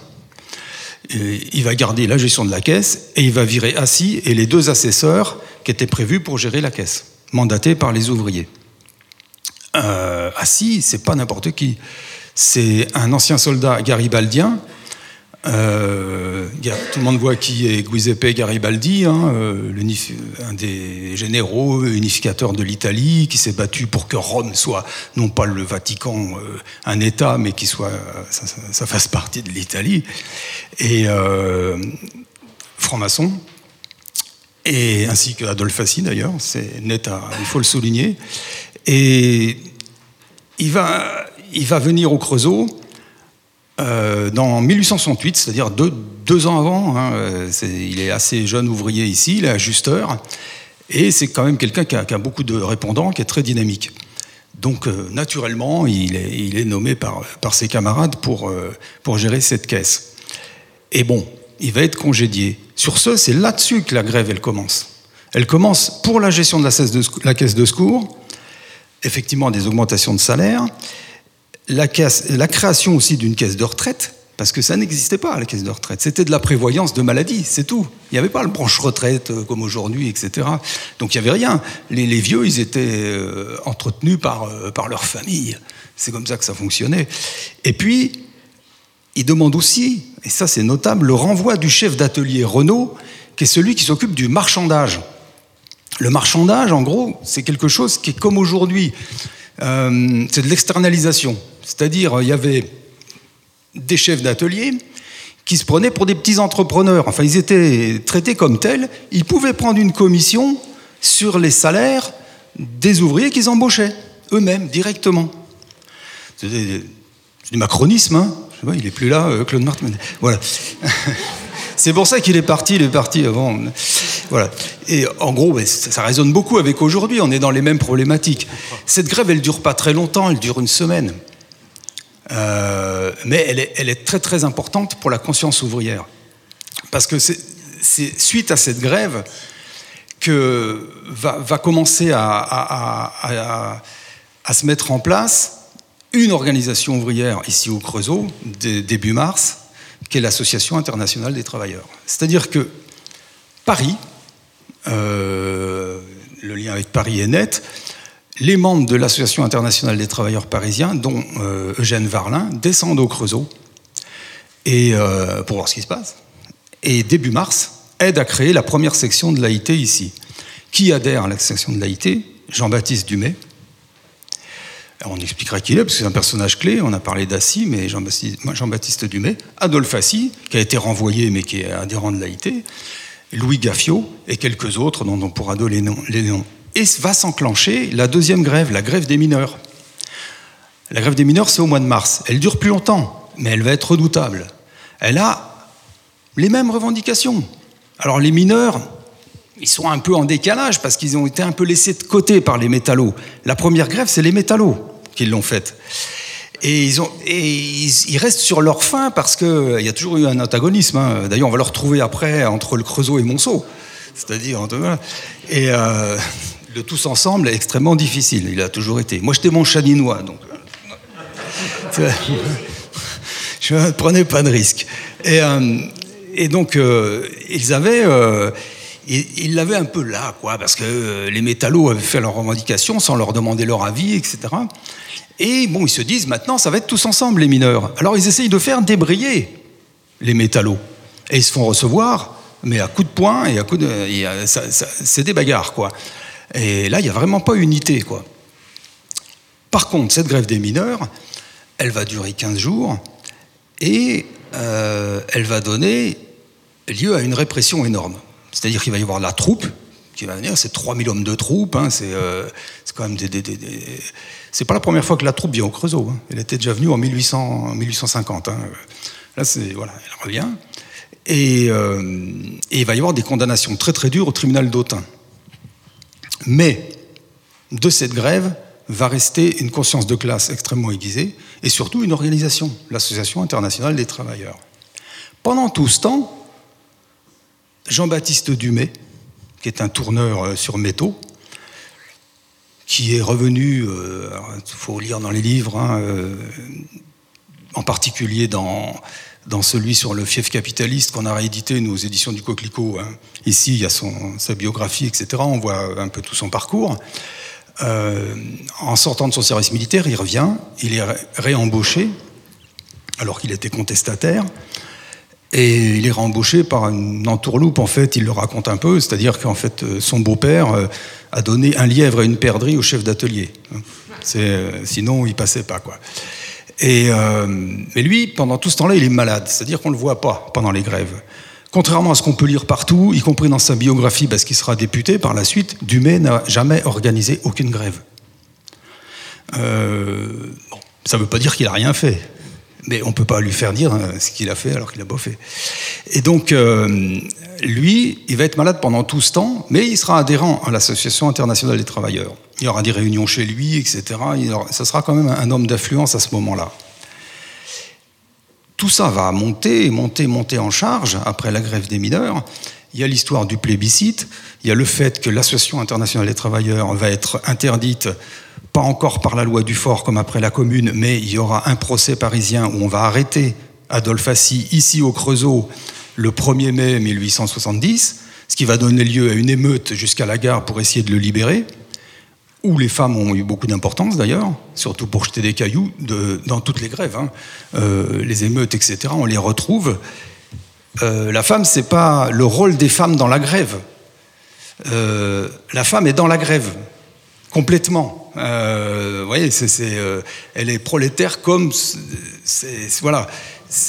il va garder la gestion de la caisse et il va virer Assi et les deux assesseurs qui étaient prévus pour gérer la caisse, mandatés par les ouvriers. Euh, si, c'est pas n'importe qui. C'est un ancien soldat garibaldien. Euh, tout le monde voit qui est Giuseppe Garibaldi, hein, euh, un des généraux unificateurs de l'Italie, qui s'est battu pour que Rome soit non pas le Vatican, euh, un État, mais qui soit ça, fasse partie de l'Italie. Et franc-maçon, et ainsi que Adolphe d'ailleurs, c'est net, il faut le souligner. Et il va, il va venir au Creusot euh, dans 1868, c'est-à-dire deux, ans avant. Hein, il est assez jeune ouvrier ici, il est ajusteur. Et c'est quand même quelqu'un qui, a, beaucoup de répondants, qui est très dynamique. Donc, euh, naturellement, il est, nommé par, ses camarades pour, euh, pour gérer cette caisse. Et bon, il va être congédié. Sur ce, c'est là-dessus que la grève, elle commence. Elle commence pour la gestion de, la caisse de secours, effectivement des augmentations de salaire, la, création aussi d'une caisse de retraite, parce que ça n'existait pas, la caisse de retraite. C'était de la prévoyance de maladie, c'est tout. Il n'y avait pas le branche retraite euh, comme aujourd'hui, etc. Donc il n'y avait rien. Les, vieux, ils étaient euh, entretenus par, euh, par leur famille. C'est comme ça que ça fonctionnait. Et puis, ils demandent aussi, et ça c'est notable, le renvoi du chef d'atelier Renault, qui est celui qui s'occupe du marchandage. Le marchandage, en gros, c'est quelque chose qui est comme aujourd'hui. Euh, c'est de l'externalisation. C'est-à-dire, il y avait des chefs d'atelier qui se prenaient pour des petits entrepreneurs. Enfin, ils étaient traités comme tels. Ils pouvaient prendre une commission sur les salaires des ouvriers qu'ils embauchaient, eux-mêmes, directement. C'est du macronisme, hein il n'est plus là, euh, Claude Martin. Voilà. [laughs] C'est pour ça qu'il est parti, il est parti avant. Voilà. Et en gros, ça, résonne beaucoup avec aujourd'hui, on est dans les mêmes problématiques. Cette grève, elle dure pas très longtemps, elle dure une semaine. Euh, mais elle est, très très importante pour la conscience ouvrière. Parce que c'est suite à cette grève que va, commencer à, se mettre en place une organisation ouvrière ici au Creusot, début mars, qui est l'Association internationale des travailleurs. C'est-à-dire que Paris, euh, le lien avec Paris est net, les membres de l'Association internationale des travailleurs parisiens, dont euh, Eugène Varlin, descendent au Creusot et, euh, pour voir ce qui se passe. Et début mars, aident à créer la première section de l'AIT ici. Qui adhère à la section de l'AIT Jean-Baptiste Dumay, on expliquera qui il est, parce que c'est un personnage clé. On a parlé d'Assis, mais Jean-Baptiste Dumay, Adolphe Assis, qui a été renvoyé, mais qui est adhérent de l'AIT, Louis Gaffiot et quelques autres dont on pourra donner les noms. Et va s'enclencher la deuxième grève, la grève des mineurs. La grève des mineurs, c'est au mois de mars. Elle dure plus longtemps, mais elle va être redoutable. Elle a les mêmes revendications. Alors les mineurs, ils sont un peu en décalage parce qu'ils ont été un peu laissés de côté par les métallos. La première grève, c'est les métallos qui l'ont faite. Et, ils, ils, restent sur leur faim parce qu'il euh, y a toujours eu un antagonisme. Hein. D'ailleurs, on va le retrouver après entre le Creusot et Monceau. C'est-à-dire, et euh, le tous ensemble est extrêmement difficile. Il a toujours été. Moi, j'étais mon chaninois, donc euh, [laughs] je ne prenais pas de risque. Et, et donc, ils avaient il l'avait un peu là, quoi, parce que euh, les métallos avaient fait leurs revendications sans leur demander leur avis, etc. Et bon, ils se disent maintenant, ça va être tous ensemble, les mineurs. Alors ils essayent de faire débrayer les métallos. Et ils se font recevoir, mais à coups de poing et à coups de. C'est des bagarres, quoi. Et là, il n'y a vraiment pas unité, quoi. Par contre, cette grève des mineurs, elle va durer 15 jours. Et elle va donner lieu à une répression énorme. C'est-à-dire qu'il va y avoir la troupe qui va venir, c'est 3000 hommes de troupe, hein, c'est quand même des... C'est pas la première fois que la troupe vient au Creusot, hein. elle était déjà venue en 1800, 1850. Hein. Là. Voilà, elle revient. Et, et, il va y avoir des condamnations très très dures au tribunal d'Autun. Mais de cette grève va rester une conscience de classe extrêmement aiguisée et surtout une organisation, l'Association internationale des travailleurs. Pendant tout ce temps, Jean-Baptiste Dumay, qui est un tourneur euh, sur métaux, qui est revenu, il euh, faut lire dans les livres, hein, euh, en particulier dans, dans celui sur le fief capitaliste qu'on a réédité, nos éditions du Coquelicot. Hein. Ici, il y a sa biographie, etc. On voit un peu tout son parcours. En sortant de son service militaire, il revient, il est réembauché, alors qu'il était contestataire, et il est réembauché par une entourloupe, en fait, il le raconte un peu, c'est-à-dire qu'en fait, euh, son beau-père euh, a donné un lièvre et une perdrix au chef d'atelier. sinon, il passait pas, quoi. Et, mais lui, pendant tout ce temps-là, il est malade, c'est-à-dire qu'on ne le voit pas pendant les grèves. Contrairement à ce qu'on peut lire partout, y compris dans sa biographie, parce qu'il sera député par la suite, Dumay n'a jamais organisé aucune grève. Euh, ça ne veut pas dire qu'il n'a rien fait, mais on ne peut pas lui faire dire hein, ce qu'il a fait alors qu'il a boffé. Et donc, euh, lui, il va être malade pendant tout ce temps, mais il sera adhérent à l'Association internationale des travailleurs. Il y aura des réunions chez lui, etc. ça sera quand même un homme d'affluence à ce moment-là. Tout ça va monter, monter, monter en charge après la grève des mineurs. Il y a l'histoire du plébiscite, il y a le fait que l'Association internationale des travailleurs va être interdite, pas encore par la loi du fort comme après la commune, mais il y aura un procès parisien où on va arrêter Adolphe Assy ici au Creusot le 1er mai 1870, ce qui va donner lieu à une émeute jusqu'à la gare pour essayer de le libérer où les femmes ont eu beaucoup d'importance d'ailleurs, surtout pour jeter des cailloux dans toutes les grèves, hein. euh, les émeutes, etc. On les retrouve. Euh, la femme, c'est pas le rôle des femmes dans la grève. Euh, la femme est dans la grève complètement. vous voyez, elle est prolétaire comme voilà.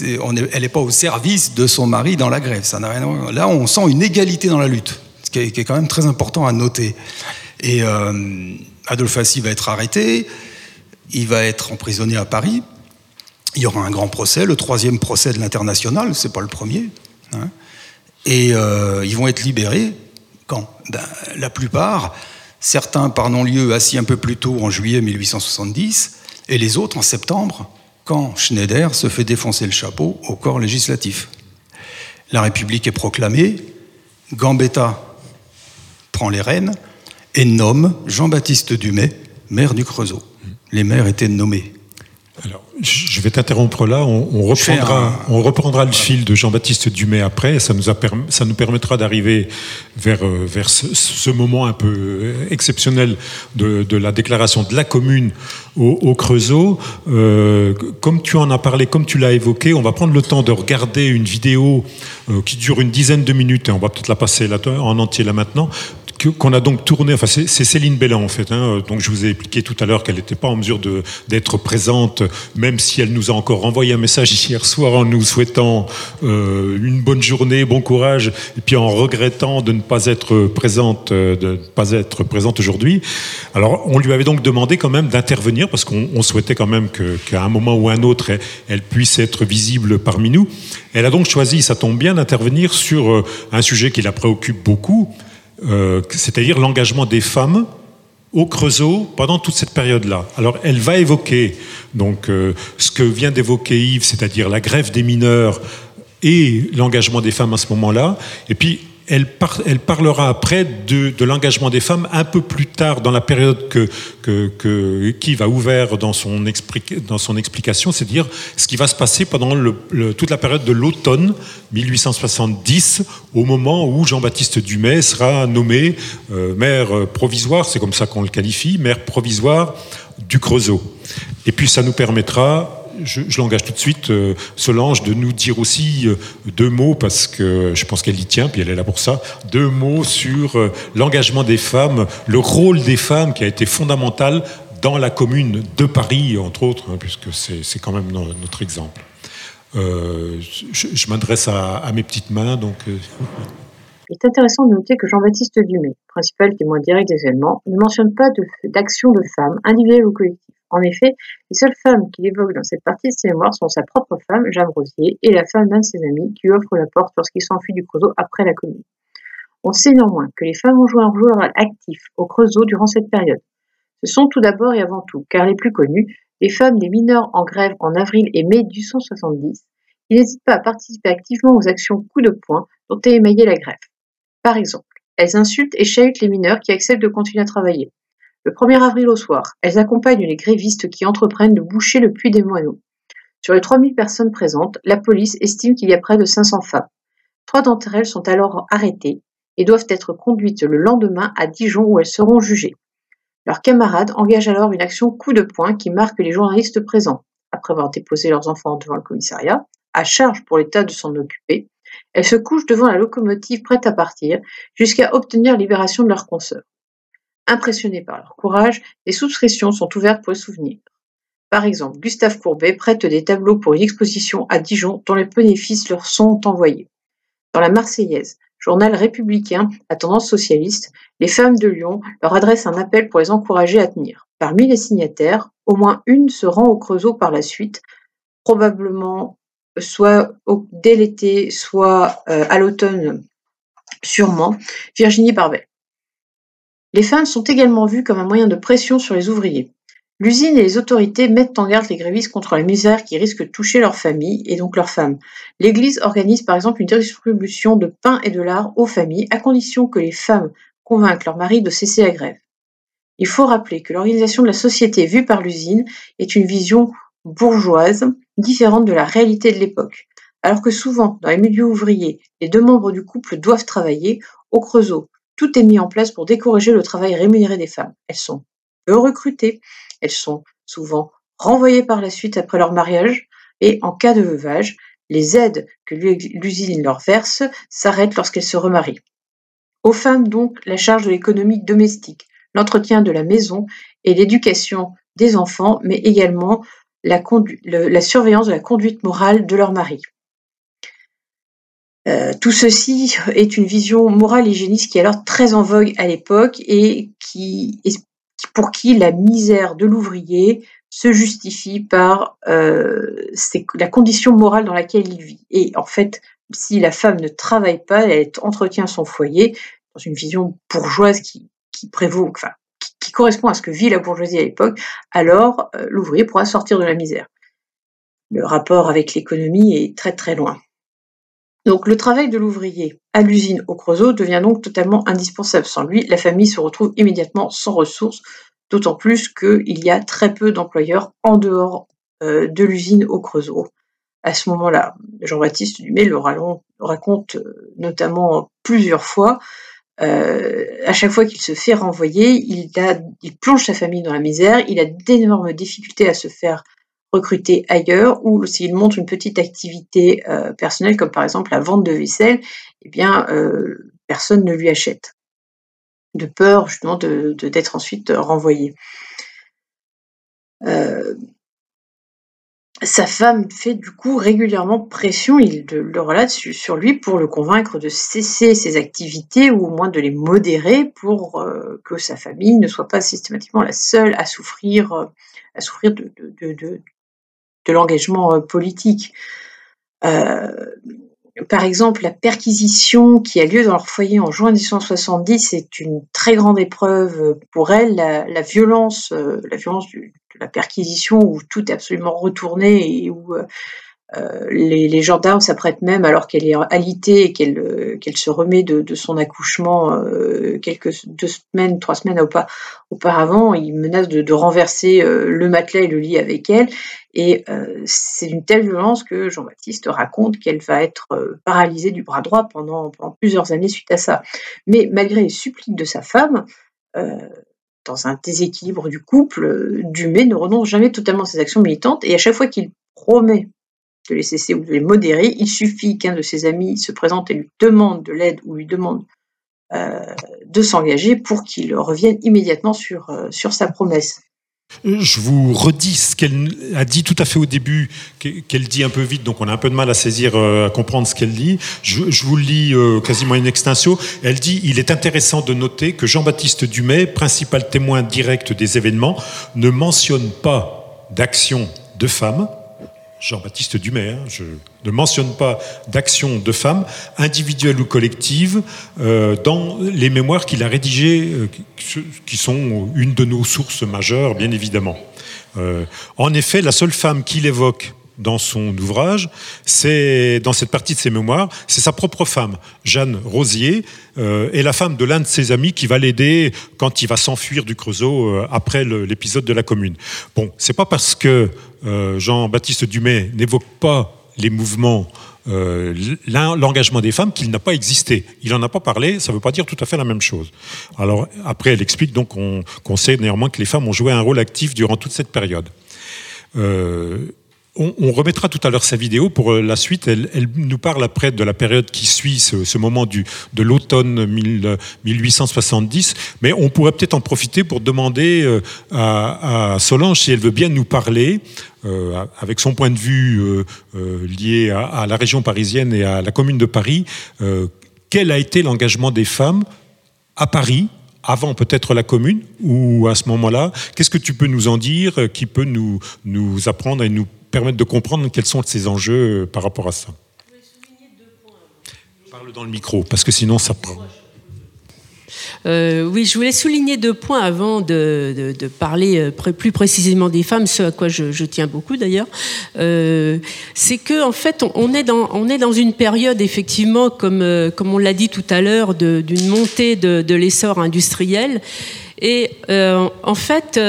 elle n'est pas au service de son mari dans la grève. Ça rien Là, on sent une égalité dans la lutte, ce qui est quand même très important à noter. Et euh, Adolphe va être arrêté, il va être emprisonné à Paris. Il y aura un grand procès, le troisième procès de l'international, c'est pas le premier. Hein. et euh, ils vont être libérés quand? Ben, La plupart, certains par non-lieu assis un peu plus tôt en juillet 1870, et les autres en septembre, quand Schneider se fait défoncer le chapeau au corps législatif. La République est proclamée, Gambetta prend les rênes, et nomme Jean-Baptiste Dumay maire du Creusot. Les maires étaient nommés. Alors, je vais t'interrompre là. On, reprendra, on reprendra le fil de Jean-Baptiste Dumay après. Ça nous, ça nous permettra d'arriver vers, euh, vers ce, moment un peu euh, exceptionnel de, la déclaration de la commune au, Creusot. Euh, comme tu en as parlé, comme tu l'as évoqué, on va prendre le temps de regarder une vidéo qui dure une dizaine de minutes et on va peut-être la passer en entier là maintenant qu'on a donc tourné, enfin c'est Céline Bellan en fait, hein, donc je vous ai expliqué tout à l'heure qu'elle n'était pas en mesure d'être présente, même si elle nous a encore envoyé un message hier soir en nous souhaitant euh, une bonne journée, bon courage, et puis en regrettant de ne pas être présente, euh, de ne pas être présente aujourd'hui. Alors on lui avait donc demandé quand même d'intervenir parce qu'on souhaitait quand même qu'à un moment ou un autre elle, elle, puisse être visible parmi nous. Elle a donc choisi, ça tombe bien, d'intervenir sur euh, un sujet qui la préoccupe beaucoup, euh, c'est-à-dire l'engagement des femmes au Creusot pendant toute cette période-là. Alors, elle va évoquer donc euh, ce que vient d'évoquer Yves, c'est-à-dire la grève des mineurs et l'engagement des femmes à ce moment-là. Et puis, elle, parlera après de, l'engagement des femmes un peu plus tard dans la période que, que, a ouvert dans son, dans son explication, c'est-à-dire ce qui va se passer pendant toute la période de l'automne 1870, au moment où Jean-Baptiste Dumay sera nommé euh, maire provisoire, c'est comme ça qu'on le qualifie, maire provisoire du Creusot. Et puis ça nous permettra je, l'engage tout de suite, euh, Solange, de nous dire aussi euh, deux mots, parce que je pense qu'elle y tient, puis elle est là pour ça, deux mots sur euh, l'engagement des femmes, le rôle des femmes qui a été fondamental dans la commune de Paris, entre autres, hein, puisque c'est quand même notre exemple. je, m'adresse à, mes petites mains, donc. Il est intéressant de noter que Jean-Baptiste Dumay, principal témoin direct des événements, ne mentionne pas d'action de, de femmes, individuelles ou collectives. En effet, les seules femmes qu'il évoque dans cette partie de ses mémoires sont sa propre femme, Jeanne Rosier, et la femme d'un de ses amis qui lui offre la porte lorsqu'il s'enfuit du Creusot après la commune. On sait néanmoins que les femmes ont joué un rôle actif au Creusot durant cette période. Ce sont tout d'abord et avant tout, car les plus connues, les femmes des mineurs en grève en avril et mai 1870, qui n'hésitent pas à participer activement aux actions coup de poing dont est émaillée la grève. Par exemple, elles insultent et chahutent les mineurs qui acceptent de continuer à travailler. Le 1er avril au soir, elles accompagnent les grévistes qui entreprennent de boucher le puits des moineaux. Sur les 3000 personnes présentes, la police estime qu'il y a près de 500 femmes. Trois d'entre elles sont alors arrêtées et doivent être conduites le lendemain à Dijon où elles seront jugées. Leurs camarades engagent alors une action coup de poing qui marque les journalistes présents. Après avoir déposé leurs enfants devant le commissariat, à charge pour l'État de s'en occuper, elles se couchent devant la locomotive prête à partir jusqu'à obtenir libération de leurs consoeurs. Impressionnés par leur courage, des souscriptions sont ouvertes pour les souvenirs. Par exemple, Gustave Courbet prête des tableaux pour une exposition à Dijon dont les bénéfices leur sont envoyés. Dans la Marseillaise, journal républicain à tendance socialiste, les femmes de Lyon leur adressent un appel pour les encourager à tenir. Parmi les signataires, au moins une se rend au Creusot par la suite, probablement soit dès l'été, soit euh, à l'automne, sûrement, Virginie Barbet. Les femmes sont également vues comme un moyen de pression sur les ouvriers. L'usine et les autorités mettent en garde les grévistes contre la misère qui risque de toucher leurs familles et donc leurs femmes. L'Église organise par exemple une distribution de pain et de lard aux familles à condition que les femmes convainquent leur mari de cesser la grève. Il faut rappeler que l'organisation de la société vue par l'usine est une vision bourgeoise différente de la réalité de l'époque. Alors que souvent, dans les milieux ouvriers, les deux membres du couple doivent travailler, au Creusot, tout est mis en place pour décourager le travail rémunéré des femmes. Elles sont peu recrutées, elles sont souvent renvoyées par la suite après leur mariage et en cas de veuvage, les aides que l'usine leur verse s'arrêtent lorsqu'elles se remarient. Aux femmes donc la charge de l'économie domestique, l'entretien de la maison et l'éducation des enfants, mais également la, la surveillance de la conduite morale de leur mari. Euh, tout ceci est une vision morale hygiéniste qui est alors très en vogue à l'époque et qui, pour qui la misère de l'ouvrier se justifie par euh, la condition morale dans laquelle il vit. Et en fait, si la femme ne travaille pas, elle entretient son foyer dans une vision bourgeoise qui, prévaut, enfin, qui, correspond à ce que vit la bourgeoisie à l'époque, alors euh, l'ouvrier pourra sortir de la misère. Le rapport avec l'économie est très très loin. Donc le travail de l'ouvrier à l'usine au Creusot devient donc totalement indispensable. Sans lui, la famille se retrouve immédiatement sans ressources, d'autant plus qu'il y a très peu d'employeurs en dehors euh, de l'usine au Creusot. À ce moment-là, Jean-Baptiste Dumay le, raconte euh, notamment plusieurs fois. Euh, à chaque fois qu'il se fait renvoyer, il, il plonge sa famille dans la misère, il a d'énormes difficultés à se faire recruter ailleurs ou s'il montre une petite activité euh, personnelle comme par exemple la vente de vaisselle, eh bien euh, personne ne lui achète de peur justement de, d'être ensuite renvoyé. Euh, sa femme fait du coup régulièrement pression, il le relate sur lui pour le convaincre de cesser ses activités ou au moins de les modérer pour que sa famille ne soit pas systématiquement la seule à souffrir, à souffrir de l'engagement euh, politique. Euh, par exemple, la perquisition qui a lieu dans leur foyer en juin 1970 est une très grande épreuve pour elle. La, violence, euh, la violence de la perquisition où tout est absolument retourné et où euh, les, gendarmes s'apprêtent même, alors qu'elle est alitée et qu'elle euh, se remet de, son accouchement euh, quelques deux semaines, trois semaines auparavant, ils menacent de, renverser le matelas et le lit avec elle. Et c'est une telle violence que Jean-Baptiste raconte qu'elle va être paralysée du bras droit pendant, plusieurs années suite à ça. Mais malgré les suppliques de sa femme, dans un déséquilibre du couple, Dumay ne renonce jamais totalement à ses actions militantes et à chaque fois qu'il promet de les cesser ou de les modérer. Il suffit qu'un de ses amis se présente et lui demande de l'aide ou lui demande euh, de s'engager pour qu'il revienne immédiatement euh, sur sa promesse. Je vous redis ce qu'elle a dit tout à fait au début, qu'elle dit un peu vite, donc on a un peu de mal à saisir, euh, à comprendre ce qu'elle dit. Je, vous lis euh, quasiment in extenso. Elle dit Il est intéressant de noter que Jean-Baptiste Dumay, principal témoin direct des événements, ne mentionne pas d'action de femmes, Jean-Baptiste Dumay, hein, je ne mentionne pas d'action de femmes, individuelles ou collectives, euh, dans les mémoires qu'il a rédigées, euh, qui sont une de nos sources majeures, bien évidemment. Euh, en effet, la seule femme qu'il évoque dans son ouvrage, c'est dans cette partie de ses mémoires, c'est sa propre femme, Jeanne Rosier, euh, et la femme de l'un de ses amis qui va l'aider quand il va s'enfuir du Creusot euh, après l'épisode de la Commune. Bon, c'est pas parce que euh, Jean-Baptiste Dumay n'évoque pas les mouvements l'engagement des femmes qu'il n'a pas existé. Il n'en a pas parlé, ça ne veut pas dire tout à fait la même chose. Alors après, elle explique donc qu'on sait néanmoins que les femmes ont joué un rôle actif durant toute cette période. On, remettra tout à l'heure sa vidéo pour euh, la suite. Elle, nous parle après de la période qui suit ce, moment du, de l'automne 1870. Mais on pourrait peut-être en profiter pour demander euh, à, Solange si elle veut bien nous parler, euh, avec son point de vue lié à, la région parisienne et à la commune de Paris, quel a été l'engagement des femmes à Paris avant peut-être la commune ou à ce moment-là? Qu'est-ce que tu peux nous en dire qui peut nous, nous apprendre et nous permettre de comprendre quels sont ces enjeux euh, par rapport à ça. Parle dans le micro, parce que sinon ça prend. Euh, oui, je voulais souligner deux points avant de, parler euh, plus précisément des femmes, ce à quoi je, tiens beaucoup d'ailleurs. c'est que en fait, on, est dans, on est dans une période effectivement, comme, comme on l'a dit tout à l'heure, d'une montée de, l'essor industriel. Et en fait,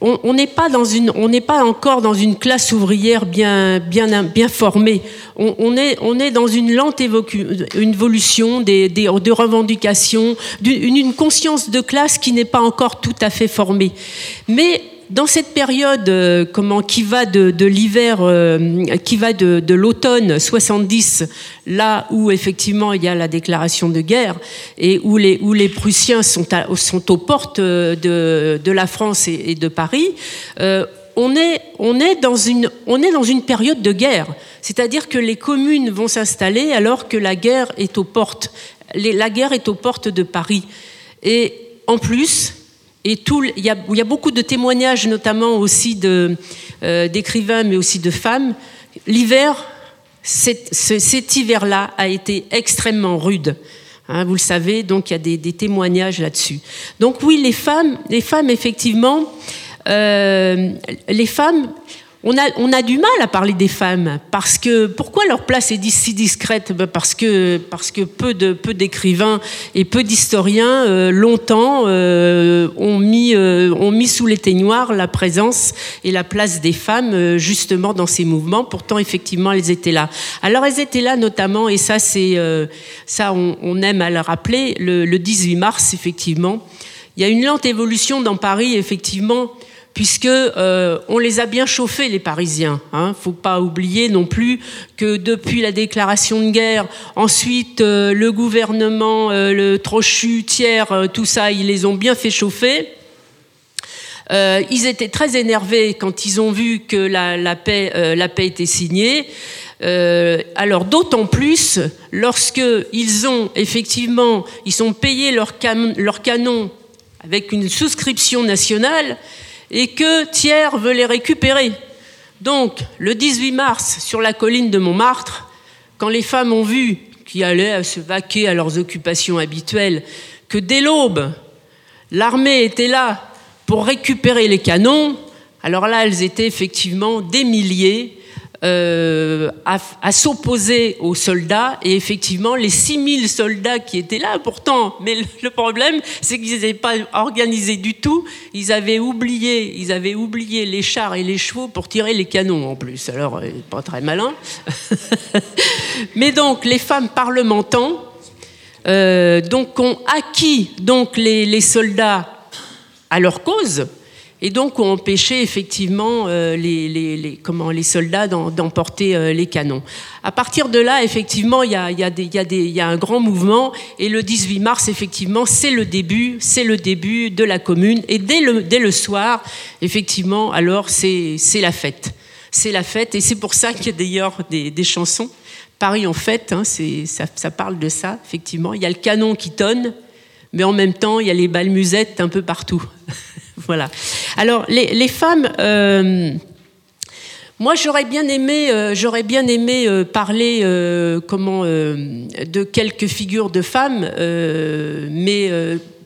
on n'est pas dans une, on n'est pas encore dans une classe ouvrière bien, bien, bien formée. On, est, on est dans une lente évolution des, des, de revendications, d'une une conscience de classe qui n'est pas encore tout à fait formée. Mais dans cette période euh, comment, qui va de, l'hiver, euh, qui va de, l'automne 70, là où effectivement il y a la déclaration de guerre et où les, où les Prussiens sont, sont aux portes de, de la France et, de Paris, euh, on, est, on, est dans une, on est dans une période de guerre. C'est-à-dire que les communes vont s'installer alors que la guerre est aux portes. la guerre est aux portes de Paris. Et en plus, il, y a, beaucoup de témoignages, notamment aussi euh, d'écrivains, mais aussi de femmes. L'hiver, cet hiver-là a été extrêmement rude. Hein, vous le savez, donc il y a des, témoignages là-dessus. Donc oui, les femmes, les femmes effectivement, euh, les femmes on a, du mal à parler des femmes parce que pourquoi leur place est si discrète? Ben, Parce que parce que peu de peu d'écrivains et peu d'historiens euh, longtemps euh, ont mis euh, ont mis sous l'éteignoir la présence et la place des femmes justement dans ces mouvements. Pourtant effectivement elles étaient là. Alors elles étaient là notamment et ça c'est ça on, aime à le rappeler le, le 18 mars effectivement. Il y a une lente évolution dans Paris effectivement puisque euh, on les a bien chauffés les Parisiens. Hein. Faut pas oublier non plus que depuis la déclaration de guerre, ensuite euh, le gouvernement, euh, le Trochu, Thiers, tout ça, ils les ont bien fait chauffer. ils étaient très énervés quand ils ont vu que la, paix, était signée. alors d'autant plus lorsque ils ont effectivement, ils ont payé leur canon avec une souscription nationale et que Thiers veut les récupérer. Donc, le 18 mars, sur la colline de Montmartre, quand les femmes ont vu qu'ils allaient se vaquer à leurs occupations habituelles, que dès l'aube, l'armée était là pour récupérer les canons, alors là, elles étaient effectivement des milliers euh, à, s'opposer aux soldats. Et effectivement, les 6000 soldats qui étaient là, pourtant, [laughs] mais le problème, c'est qu'ils n'étaient pas organisés du tout. Ils avaient oublié, ils avaient oublié les chars et les chevaux pour tirer les canons en plus. Alors, euh, pas très malin. [laughs] mais donc, les femmes parlementant, euh, donc, ont acquis donc les, les soldats à leur cause et donc ont empêché effectivement euh, les, comment, les soldats d'emporter euh, les canons. À partir de là, effectivement, il y a, un grand mouvement et le 18 mars, effectivement, c'est le début, c'est le début de la commune et dès le, soir, effectivement, alors c'est la fête. C'est la fête et c'est pour ça qu'il y a d'ailleurs des, chansons. Paris en fête, hein, ça, ça parle de ça, effectivement. Il y a le canon qui tonne, mais en même temps, il y a les balles musettes un peu partout. [laughs] voilà. Alors, les, femmes. Euh, moi, j'aurais bien aimé, euh, j'aurais bien aimé euh, parler comment de quelques figures de femmes, mais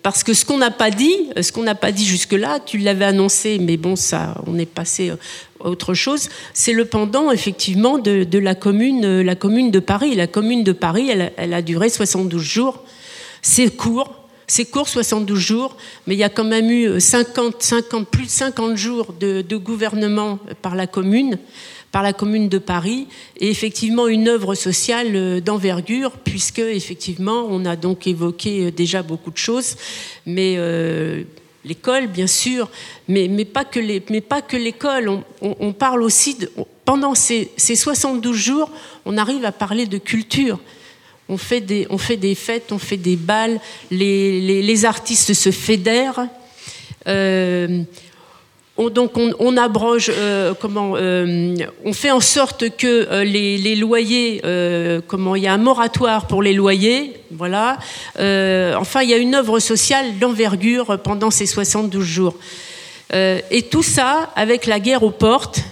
parce que ce qu'on n'a pas dit, ce qu'on n'a pas dit jusque-là, tu l'avais annoncé, mais bon, ça, on est passé à autre chose. C'est le pendant effectivement de, la commune, la commune de Paris. La commune de Paris, elle, elle a duré 72 jours. C'est court, c'est court, 72 jours, mais il y a quand même eu 50, 50, plus de 50 jours de, gouvernement par la commune par la commune de Paris et effectivement une œuvre sociale d'envergure puisque effectivement on a donc évoqué déjà beaucoup de choses mais euh, l'école bien sûr mais, pas que l'école on, parle aussi pendant ces 72 jours on arrive à parler de culture on fait, des, on fait des fêtes, on fait des balles, les, les, artistes se fédèrent. Euh, on, donc on, on abroge, euh, comment, euh, on fait en sorte que les, les, loyers, comment, il y a un moratoire pour les loyers, voilà. Enfin, il y a une œuvre sociale d'envergure pendant ces 72 jours. et tout ça avec la guerre aux portes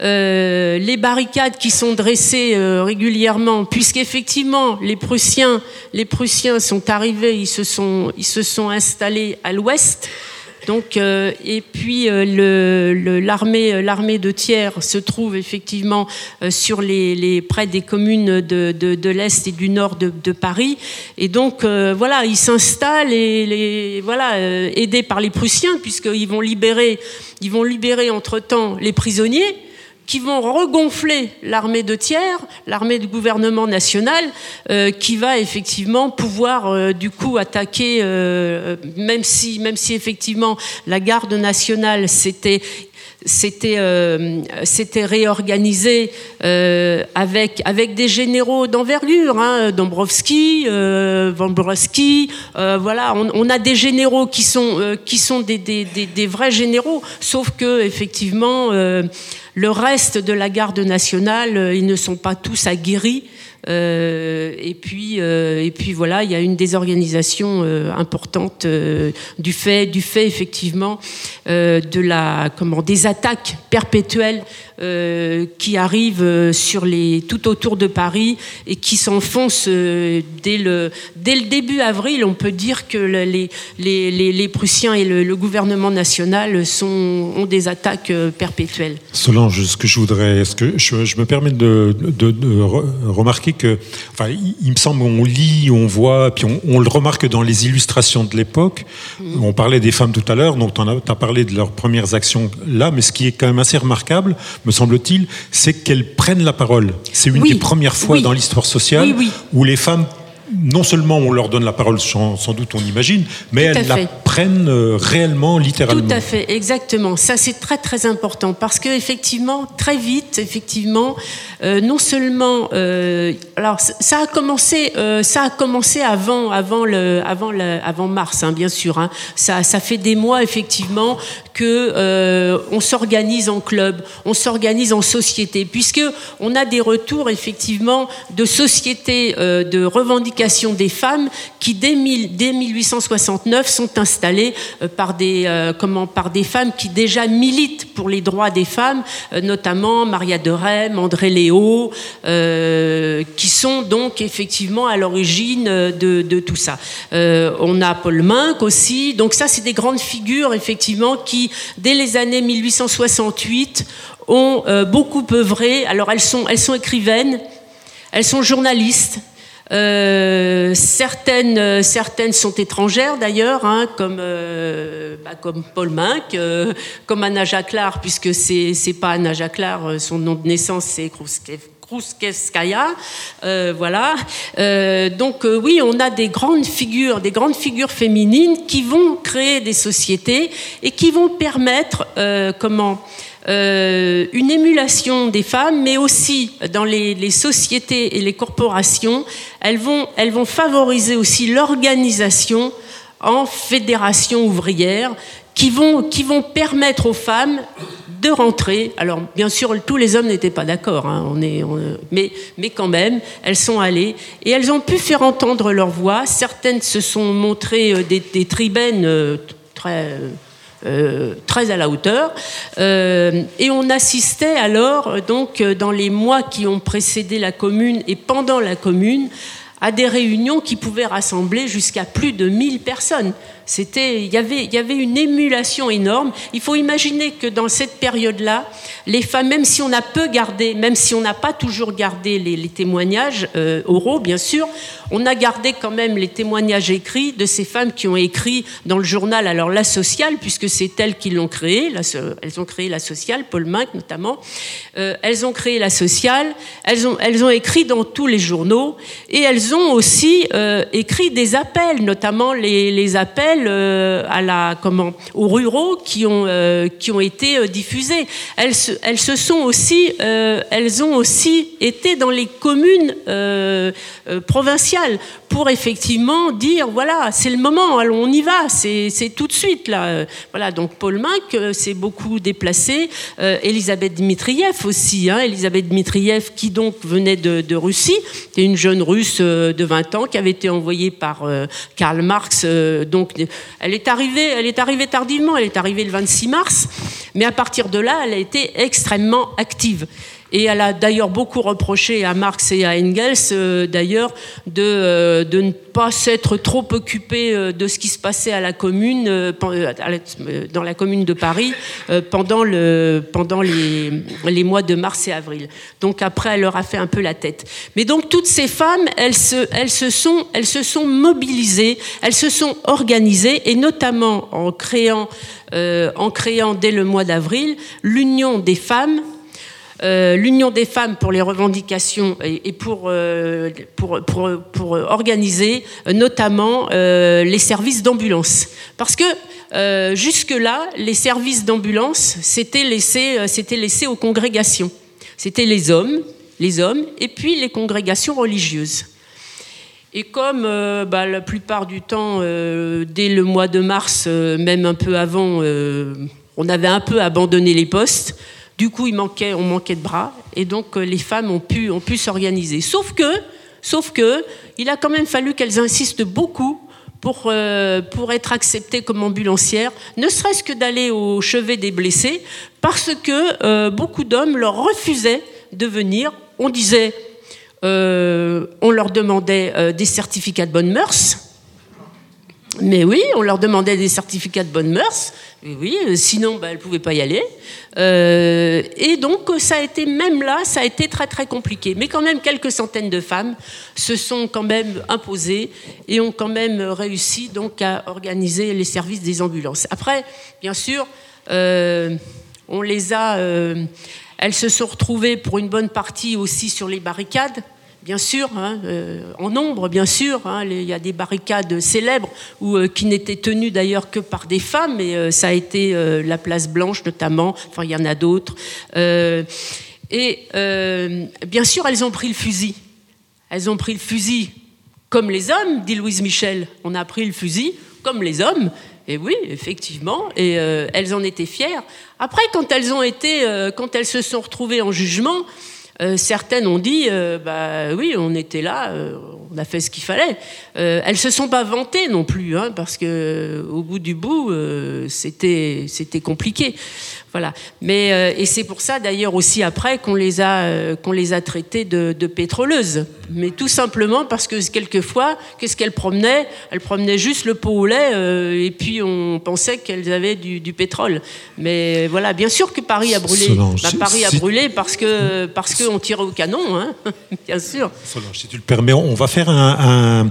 euh, les barricades qui sont dressées euh, régulièrement, puisqu'effectivement les Prussiens, les Prussiens sont arrivés, ils se sont, ils se sont installés à l'ouest. Donc, euh, et puis euh, l'armée le, l'armée de Thiers se trouve effectivement euh, sur les, les, près des communes de, de, de l'est et du nord de, de Paris. Et donc euh, voilà, ils s'installent et les, voilà aidés par les Prussiens puisqu'ils vont libérer, ils vont libérer entre temps les prisonniers qui vont regonfler l'armée de tiers, l'armée du gouvernement national, euh, qui va effectivement pouvoir euh, du coup attaquer, euh, même si, même si effectivement la garde nationale s'était c'était euh, réorganisé euh, avec, avec des généraux d'envergure, hein, Dombrovski, euh, euh, voilà, on, a des généraux qui sont, qui sont des, des, des, vrais généraux, sauf que effectivement le reste de la garde nationale, ils ne sont pas tous aguerris. Euh, et puis euh, et puis voilà, il y a une désorganisation euh, importante du fait du fait effectivement de la comment des attaques perpétuelles euh, qui arrivent sur les, tout autour de Paris et qui s'enfoncent euh, dès, le, dès le début avril. On peut dire que le, les, les, les, Prussiens et le, le, gouvernement national sont, ont des attaques euh, perpétuelles. Solange, ce que je voudrais, ce que je, je me permets de, de, de, remarquer que, enfin, il, me semble, on lit, on voit, puis on, on le remarque dans les illustrations de l'époque. Mmh. On parlait des femmes tout à l'heure, donc tu as parlé de leurs premières actions là, mais ce qui est quand même assez remarquable, me semble-t-il, c'est qu'elles prennent la parole. C'est une oui, des premières fois oui. dans l'histoire sociale oui, où les femmes non seulement on leur donne la parole, sans, sans doute on imagine, mais elles la prennent euh, réellement, littéralement. Tout à fait, exactement. Ça c'est très très important parce que effectivement, très vite, effectivement, euh, non seulement, euh, alors ça a commencé, euh, ça a commencé avant, avant le, avant le, avant mars, hein, bien sûr. Hein. Ça, ça fait des mois effectivement que on s'organise en club, on s'organise en société, puisque on a des retours effectivement de sociétés de des femmes qui dès, mille, dès 1869 sont installées euh, par des euh, par des femmes qui déjà militent pour les droits des femmes, euh, notamment Maria de Rem, André Léo, qui sont donc effectivement à l'origine de, tout ça. on a Paul Minck aussi, donc ça c'est des grandes figures effectivement qui dès les années 1868, ont beaucoup œuvré. Alors elles sont écrivaines, elles sont journalistes. Euh, certaines, euh, certaines sont étrangères d'ailleurs, hein, comme, euh, bah, comme Paul Minck, euh, comme Anna Jacquelart, puisque c'est pas Anna Jacquelart, son nom de naissance c'est Kruskeskaya, voilà. donc oui, on a des grandes figures, des grandes figures féminines qui vont créer des sociétés et qui vont permettre, comment, une émulation des femmes, mais aussi dans les, sociétés et les corporations, elles vont, elles vont favoriser aussi l'organisation en fédérations ouvrières qui vont, qui vont permettre aux femmes de rentrer. Alors, bien sûr, tous les hommes n'étaient pas d'accord, hein, on est, mais, mais quand même, elles sont allées et elles ont pu faire entendre leur voix. Certaines se sont montrées euh, des, des tribaines euh, très. Euh, très à la hauteur. Euh, et on assistait alors, donc, dans les mois qui ont précédé la commune et pendant la commune, à des réunions qui pouvaient rassembler jusqu'à plus de 1000 personnes. C'était, il y avait, une émulation énorme. Il faut imaginer que dans cette période-là, les femmes, même si on a peu gardé, même si on n'a pas toujours gardé les, témoignages euh, oraux, bien sûr, on a gardé quand même les témoignages écrits de ces femmes qui ont écrit dans le journal, alors La Sociale, puisque c'est elles qui l'ont créé, elles ont créé La Sociale, Paul Minck notamment, euh, elles ont créé La Sociale, elles ont, écrit dans tous les journaux, et elles ont aussi euh, écrit des appels, notamment les appels euh, aux ruraux qui ont, euh, qui ont été euh, diffusés. Elles elles se sont aussi, elles ont aussi été dans les communes provinciales pour effectivement dire voilà, c'est le moment, allons, on y va, c'est tout de suite là. Voilà, donc Paul Minck s'est beaucoup déplacé, Elisabeth Dmitriev aussi, hein, Elisabeth Dmitriev qui donc venait de, de Russie, était une jeune russe de 20 ans qui avait été envoyée par Karl Marx, donc elle est arrivée, tardivement, elle est arrivée le 26 mars, mais à partir de là, elle a été extrêmement active. Et elle a d'ailleurs beaucoup reproché à Marx et à Engels, euh, d'ailleurs, de, euh, de, ne pas s'être trop occupé euh, de ce qui se passait à la commune, dans la commune de Paris, pendant, le, pendant les, mois de mars et avril. Donc après, elle leur a fait un peu la tête. Mais donc toutes ces femmes, elles se, elles se, sont, elles se sont mobilisées, elles se sont organisées, et notamment en créant, en créant dès le mois d'avril l'Union des femmes euh, l'Union des femmes pour les revendications et, pour, euh, pour, organiser euh, notamment les services d'ambulance. Parce que jusque-là, les services d'ambulance, c'était laissé aux congrégations. C'était les hommes, les hommes, et puis les congrégations religieuses. Et comme bah, la plupart du temps, dès le mois de mars, même un peu avant, on avait un peu abandonné les postes, du coup, on manquait de bras, et donc euh, les femmes ont pu, ont pu s'organiser. Sauf que, sauf que, il a quand même fallu qu'elles insistent beaucoup pour, euh, pour être acceptées comme ambulancières, ne serait-ce que d'aller au chevet des blessés, parce que euh, beaucoup d'hommes leur refusaient de venir. On disait, on leur demandait des certificats de bonne mœurs, mais oui, on leur demandait des certificats de bonne mœurs. Oui, euh, sinon, bah, elles ne pouvaient pas y aller. Euh, et donc, ça a été, même là, ça a été très, très compliqué. Mais quand même, quelques centaines de femmes se sont quand même imposées et ont quand même réussi donc à organiser les services des ambulances. Après, bien sûr, euh, on les a... elles se sont retrouvées pour une bonne partie aussi sur les barricades bien sûr, hein, euh, en nombre, bien sûr. Hein, il y a des barricades célèbres euh, qui n'étaient tenues d'ailleurs que par des femmes, mais euh, ça a été la place Blanche notamment. Enfin, il y en a d'autres. et bien sûr, elles ont pris le fusil. Elles ont pris le fusil comme les hommes, dit Louise Michel. On a pris le fusil comme les hommes. Et oui, effectivement, et elles en étaient fières. Après, quand elles ont été, quand elles se sont retrouvées en jugement, euh, certaines ont dit, euh, bah oui, on était là, euh, on a fait ce qu'il fallait. elles se sont pas vantées non plus, hein, parce que au bout du bout, c'était c'était compliqué. Voilà. Mais, euh, et c'est pour ça d'ailleurs aussi après qu'on les a, euh, qu'on les a traitées de, pétroleuses. Mais tout simplement parce que quelquefois, qu'est-ce qu'elles promenaient? Elles promenaient juste le pot au lait euh, et puis on pensait qu'elles avaient du, pétrole. Mais voilà, bien sûr que Paris a brûlé. Bah, Paris a brûlé parce que parce qu'on tirait au canon, hein [laughs] bien sûr. Solange, si tu le permets, on va faire un, un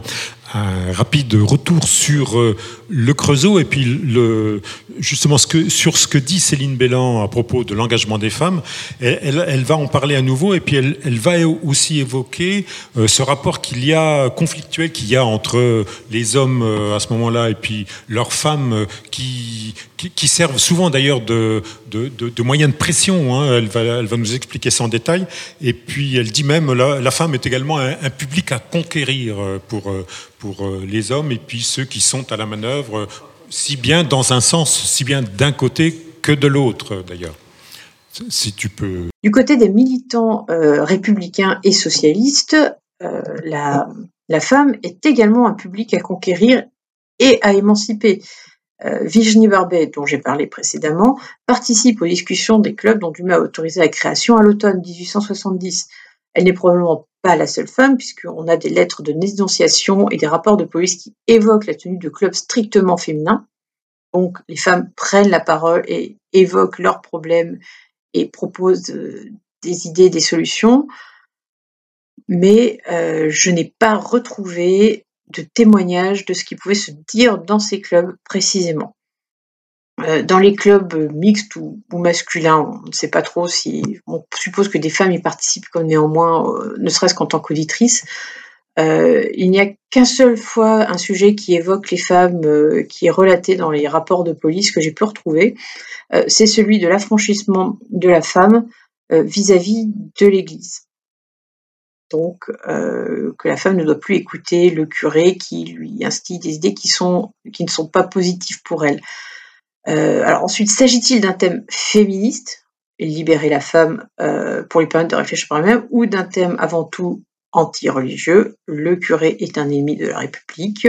rapide retour sur euh, le Creusot et puis le, justement sur ce que dit Céline Bélan à propos de l'engagement des femmes. Elle, va en parler à nouveau et puis elle, va aussi évoquer euh, ce rapport qu'il y a conflictuel qu'il y a entre les hommes euh, à ce moment-là et puis leurs femmes qui, servent souvent d'ailleurs de, de, de, moyens de pression. Hein. Elle, va, nous expliquer ça en détail. Et puis elle dit même la, la femme est également un, un public à conquérir pour euh, les hommes et puis ceux qui sont à la manœuvre, si bien dans un sens, si bien d'un côté que de l'autre d'ailleurs. Si tu peux. Du côté des militants euh, républicains et socialistes, euh, la, la, femme est également un public à conquérir et à émanciper. Virginie Barbet, dont j'ai parlé précédemment, participe aux discussions des clubs dont Dumas a autorisé la création à l'automne 1870. Elle n'est probablement pas la seule femme, puisqu'on a des lettres de dénonciation et des rapports de police qui évoquent la tenue de clubs strictement féminins. Donc les femmes prennent la parole et évoquent leurs problèmes et proposent euh, des idées, des solutions. Mais euh, je n'ai pas retrouvé de témoignage de ce qui pouvait se dire dans ces clubs précisément. Euh, dans les clubs mixtes ou, masculins, on ne sait pas trop si. On suppose que des femmes y participent comme néanmoins, euh, ne serait-ce qu'en tant qu'auditrices. Euh, il n'y a qu'un seul fois un sujet qui évoque les femmes, qui est relaté dans les rapports de police que j'ai pu retrouver. c'est celui de l'affranchissement de la femme vis-à-vis de l'Église. Donc, que la femme ne doit plus écouter le curé qui lui instille des idées qui, sont, qui ne sont pas positives pour elle. Euh, alors ensuite, s'agit-il d'un thème féministe, libérer la femme euh, pour lui permettre de réfléchir par elle-même, ou d'un thème avant tout anti-religieux, le curé est un ennemi de la République.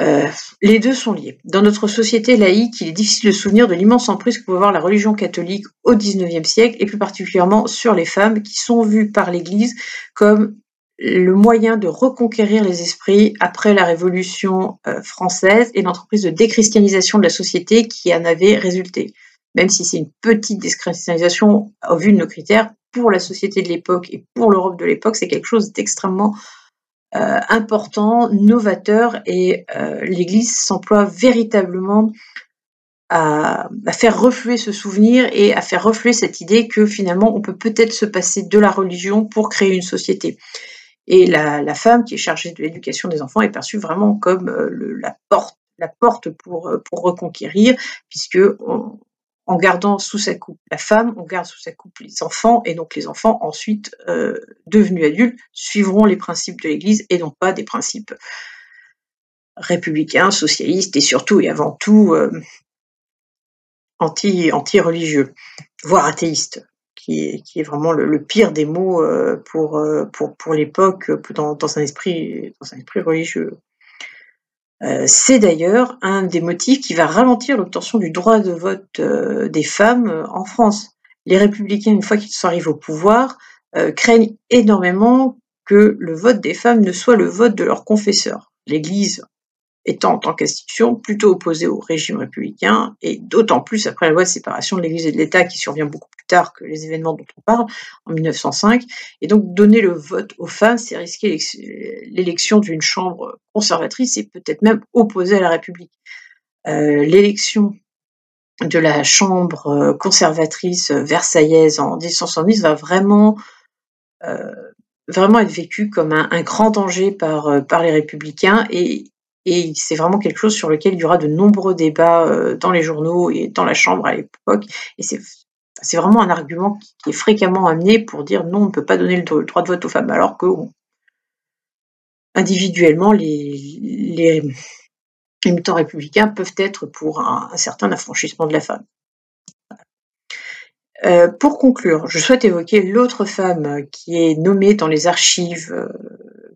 Euh, les deux sont liés. Dans notre société laïque, il est difficile de souvenir de l'immense emprise que pouvait avoir la religion catholique au XIXe siècle, et plus particulièrement sur les femmes, qui sont vues par l'Église comme le moyen de reconquérir les esprits après la Révolution euh, française et l'entreprise de déchristianisation de la société qui en avait résulté. Même si c'est une petite déchristianisation au vu de nos critères, pour la société de l'époque et pour l'Europe de l'époque, c'est quelque chose d'extrêmement euh, important, novateur, et euh, l'Église s'emploie véritablement à, à, faire refluer ce souvenir et à faire refluer cette idée que finalement on peut peut-être se passer de la religion pour créer une société. Et la, femme qui est chargée de l'éducation des enfants est perçue vraiment comme euh, la porte, la porte pour, euh, pour reconquérir, puisque en gardant sous sa coupe la femme, on garde sous sa coupe les enfants, et donc les enfants ensuite euh, devenus adultes suivront les principes de l'Église et non pas des principes républicains, socialistes et surtout et avant tout anti, anti-religieux, voire athéistes qui est, vraiment le, pire des mots euh, pour, euh, pour, pour l'époque dans, dans, un esprit, dans un esprit religieux. Euh, c'est d'ailleurs un des motifs qui va ralentir l'obtention du droit de vote des femmes en France. Les républicains, une fois qu'ils sont arrivés au pouvoir, craignent énormément que le vote des femmes ne soit le vote de leur confesseur. L'Église étant en qu'institution plutôt opposée au régime républicain, et d'autant plus après la loi de séparation de l'Église et de l'État qui survient beaucoup plus tard que les événements dont on parle, en 1905. Et donc donner le vote aux femmes, c'est risquer l'élection d'une chambre conservatrice et peut-être même opposée à la République. Euh, l'élection de la chambre conservatrice versaillaise en 1970 va vraiment euh, vraiment être vécue comme un, un, grand danger par, par les républicains et et c'est vraiment quelque chose sur lequel il y aura de nombreux débats euh, dans les journaux et dans la Chambre à l'époque. Et c'est vraiment un argument qui est fréquemment amené pour dire non, on ne peut pas donner le droit de vote aux femmes, alors que individuellement, les, les, militants républicains peuvent être pour un, certain affranchissement de la femme. Euh, pour conclure, je souhaite évoquer l'autre femme qui est nommée dans les archives euh,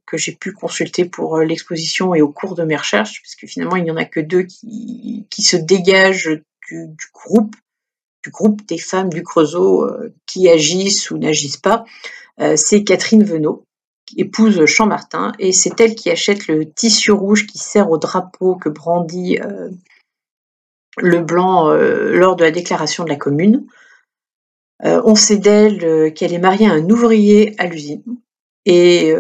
que j'ai pu consulter pour euh, l'exposition et au cours de mes recherches, puisque finalement il n'y en a que deux qui, qui se dégagent du, groupe, du groupe des femmes du Creusot euh, qui agissent ou n'agissent pas. Euh, c'est Catherine Venot, épouse Champ-Martin, et c'est elle qui achète le tissu rouge qui sert au drapeau que brandit le blanc lors de la déclaration de la commune. on sait d'elle qu'elle est mariée à un ouvrier à l'usine. Et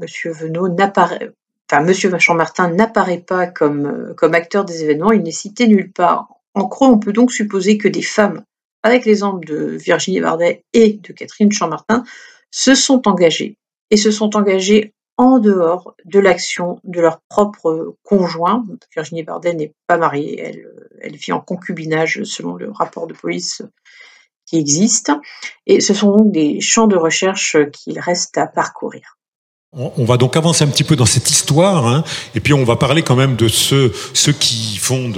Monsieur Venot n'apparaît, enfin Monsieur Chambertin n'apparaît pas comme, comme acteur des événements, il n'est cité nulle part. En creux, on peut donc supposer que des femmes, avec l'exemple de Virginie Bardet et de Catherine Chambertin, se sont engagées et se sont engagées en dehors de l'action de leur propre conjoint. Virginie Bardet n'est pas mariée, elle vit en concubinage selon le rapport de police qui existe. Et ce sont donc des champs de recherche qu'il reste à parcourir. On va donc avancer un petit peu dans cette histoire, hein, et puis on va parler quand même de ceux, qui font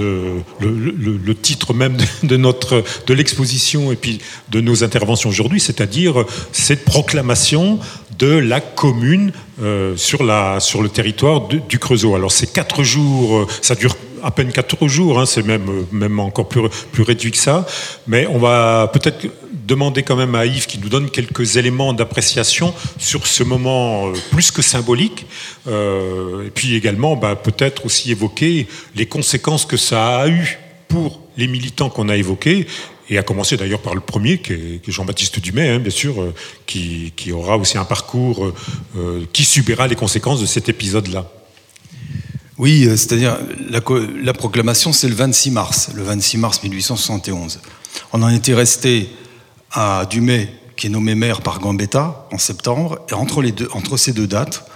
le, titre même de notre de l'exposition et puis de nos interventions aujourd'hui, c'est-à-dire cette proclamation de la commune euh, sur la sur le territoire du Creusot. Alors c'est quatre jours, euh, ça dure à peine quatre jours, hein, c'est même, encore plus, plus réduit que ça. Mais on va peut-être demander quand même à Yves qui nous donne quelques éléments d'appréciation sur ce moment euh, plus que symbolique. Euh, et puis également, bah, peut-être aussi évoquer les conséquences que ça a eu pour les militants qu'on a évoqués et à commencer d'ailleurs par le premier, qui est, Jean-Baptiste Dumay, hein, bien sûr, euh, qui, aura aussi un parcours qui subira les conséquences de cet épisode-là. Oui, euh, c'est-à-dire la, la, proclamation, c'est le 26 mars, le 26 mars 1871. On en était resté à Dumay, qui est nommé maire par Gambetta en septembre, et entre ces deux dates,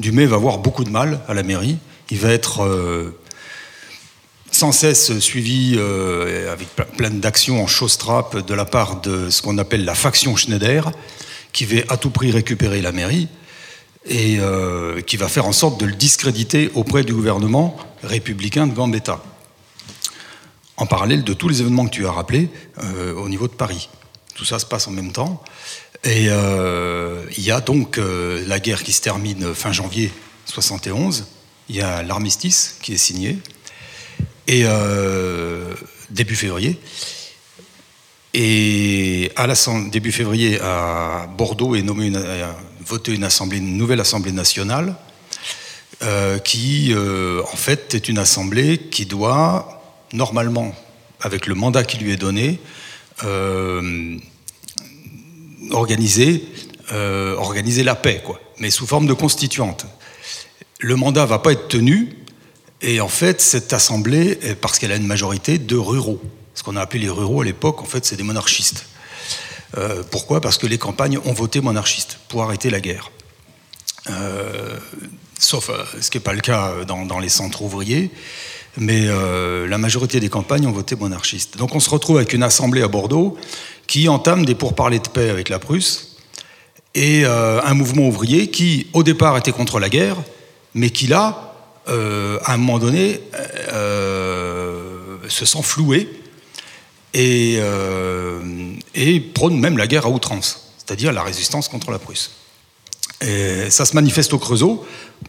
Dumay va avoir beaucoup de mal à la mairie. Il va être euh, sans cesse suivi euh, avec plein d'actions en chausse-trappe de la part de ce qu'on appelle la faction Schneider, qui veut à tout prix récupérer la mairie et euh, qui va faire en sorte de le discréditer auprès du gouvernement républicain de Gambetta. En parallèle de tous les événements que tu as rappelés euh, au niveau de Paris. Tout ça se passe en même temps. Et euh, il y a donc la guerre qui se termine fin janvier 71. Il y a l'armistice qui est signé. Et début février. Et à la, début février, à Bordeaux est nommé une, voté une, nouvelle Assemblée nationale euh, qui, euh, en fait, est une assemblée qui doit, normalement, avec le mandat qui lui est donné, euh, organiser, la paix, mais sous forme de constituante. Le mandat va pas être tenu, et en fait, cette assemblée, parce qu'elle a une majorité de ruraux, ce qu'on a appelé les ruraux à l'époque, en fait, c'est des monarchistes. Euh, pourquoi? Parce que les campagnes ont voté monarchiste pour arrêter la guerre. Euh, sauf euh, ce qui n'est pas le cas dans, les centres ouvriers, mais la majorité des campagnes ont voté monarchiste. Donc on se retrouve avec une assemblée à Bordeaux qui entame des pourparlers de paix avec la Prusse et un mouvement ouvrier qui, au départ, était contre la guerre, mais qui là, à un moment donné, se sent floué et, euh, et, prône même la guerre à outrance, c'est-à-dire la résistance contre la Prusse. Et ça se manifeste au Creusot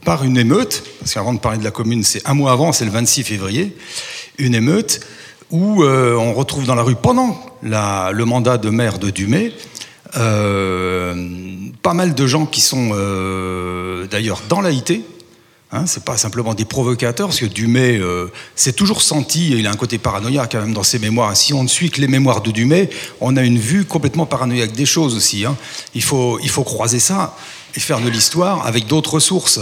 par une émeute, parce qu'avant de parler de la commune, c'est un mois avant, c'est le 26 février, une émeute où euh, on retrouve dans la rue, pendant le mandat de maire de Dumay, euh, pas mal de gens qui sont d'ailleurs dans l'AIT, Hein, c'est pas simplement des provocateurs, parce que Dumay euh, s'est toujours senti, il a un côté paranoïaque quand même dans ses mémoires. Si on ne suit que les mémoires de Dumay, on a une vue complètement paranoïaque des choses aussi. Hein. Il, faut, il faut croiser ça et faire de l'histoire avec d'autres sources.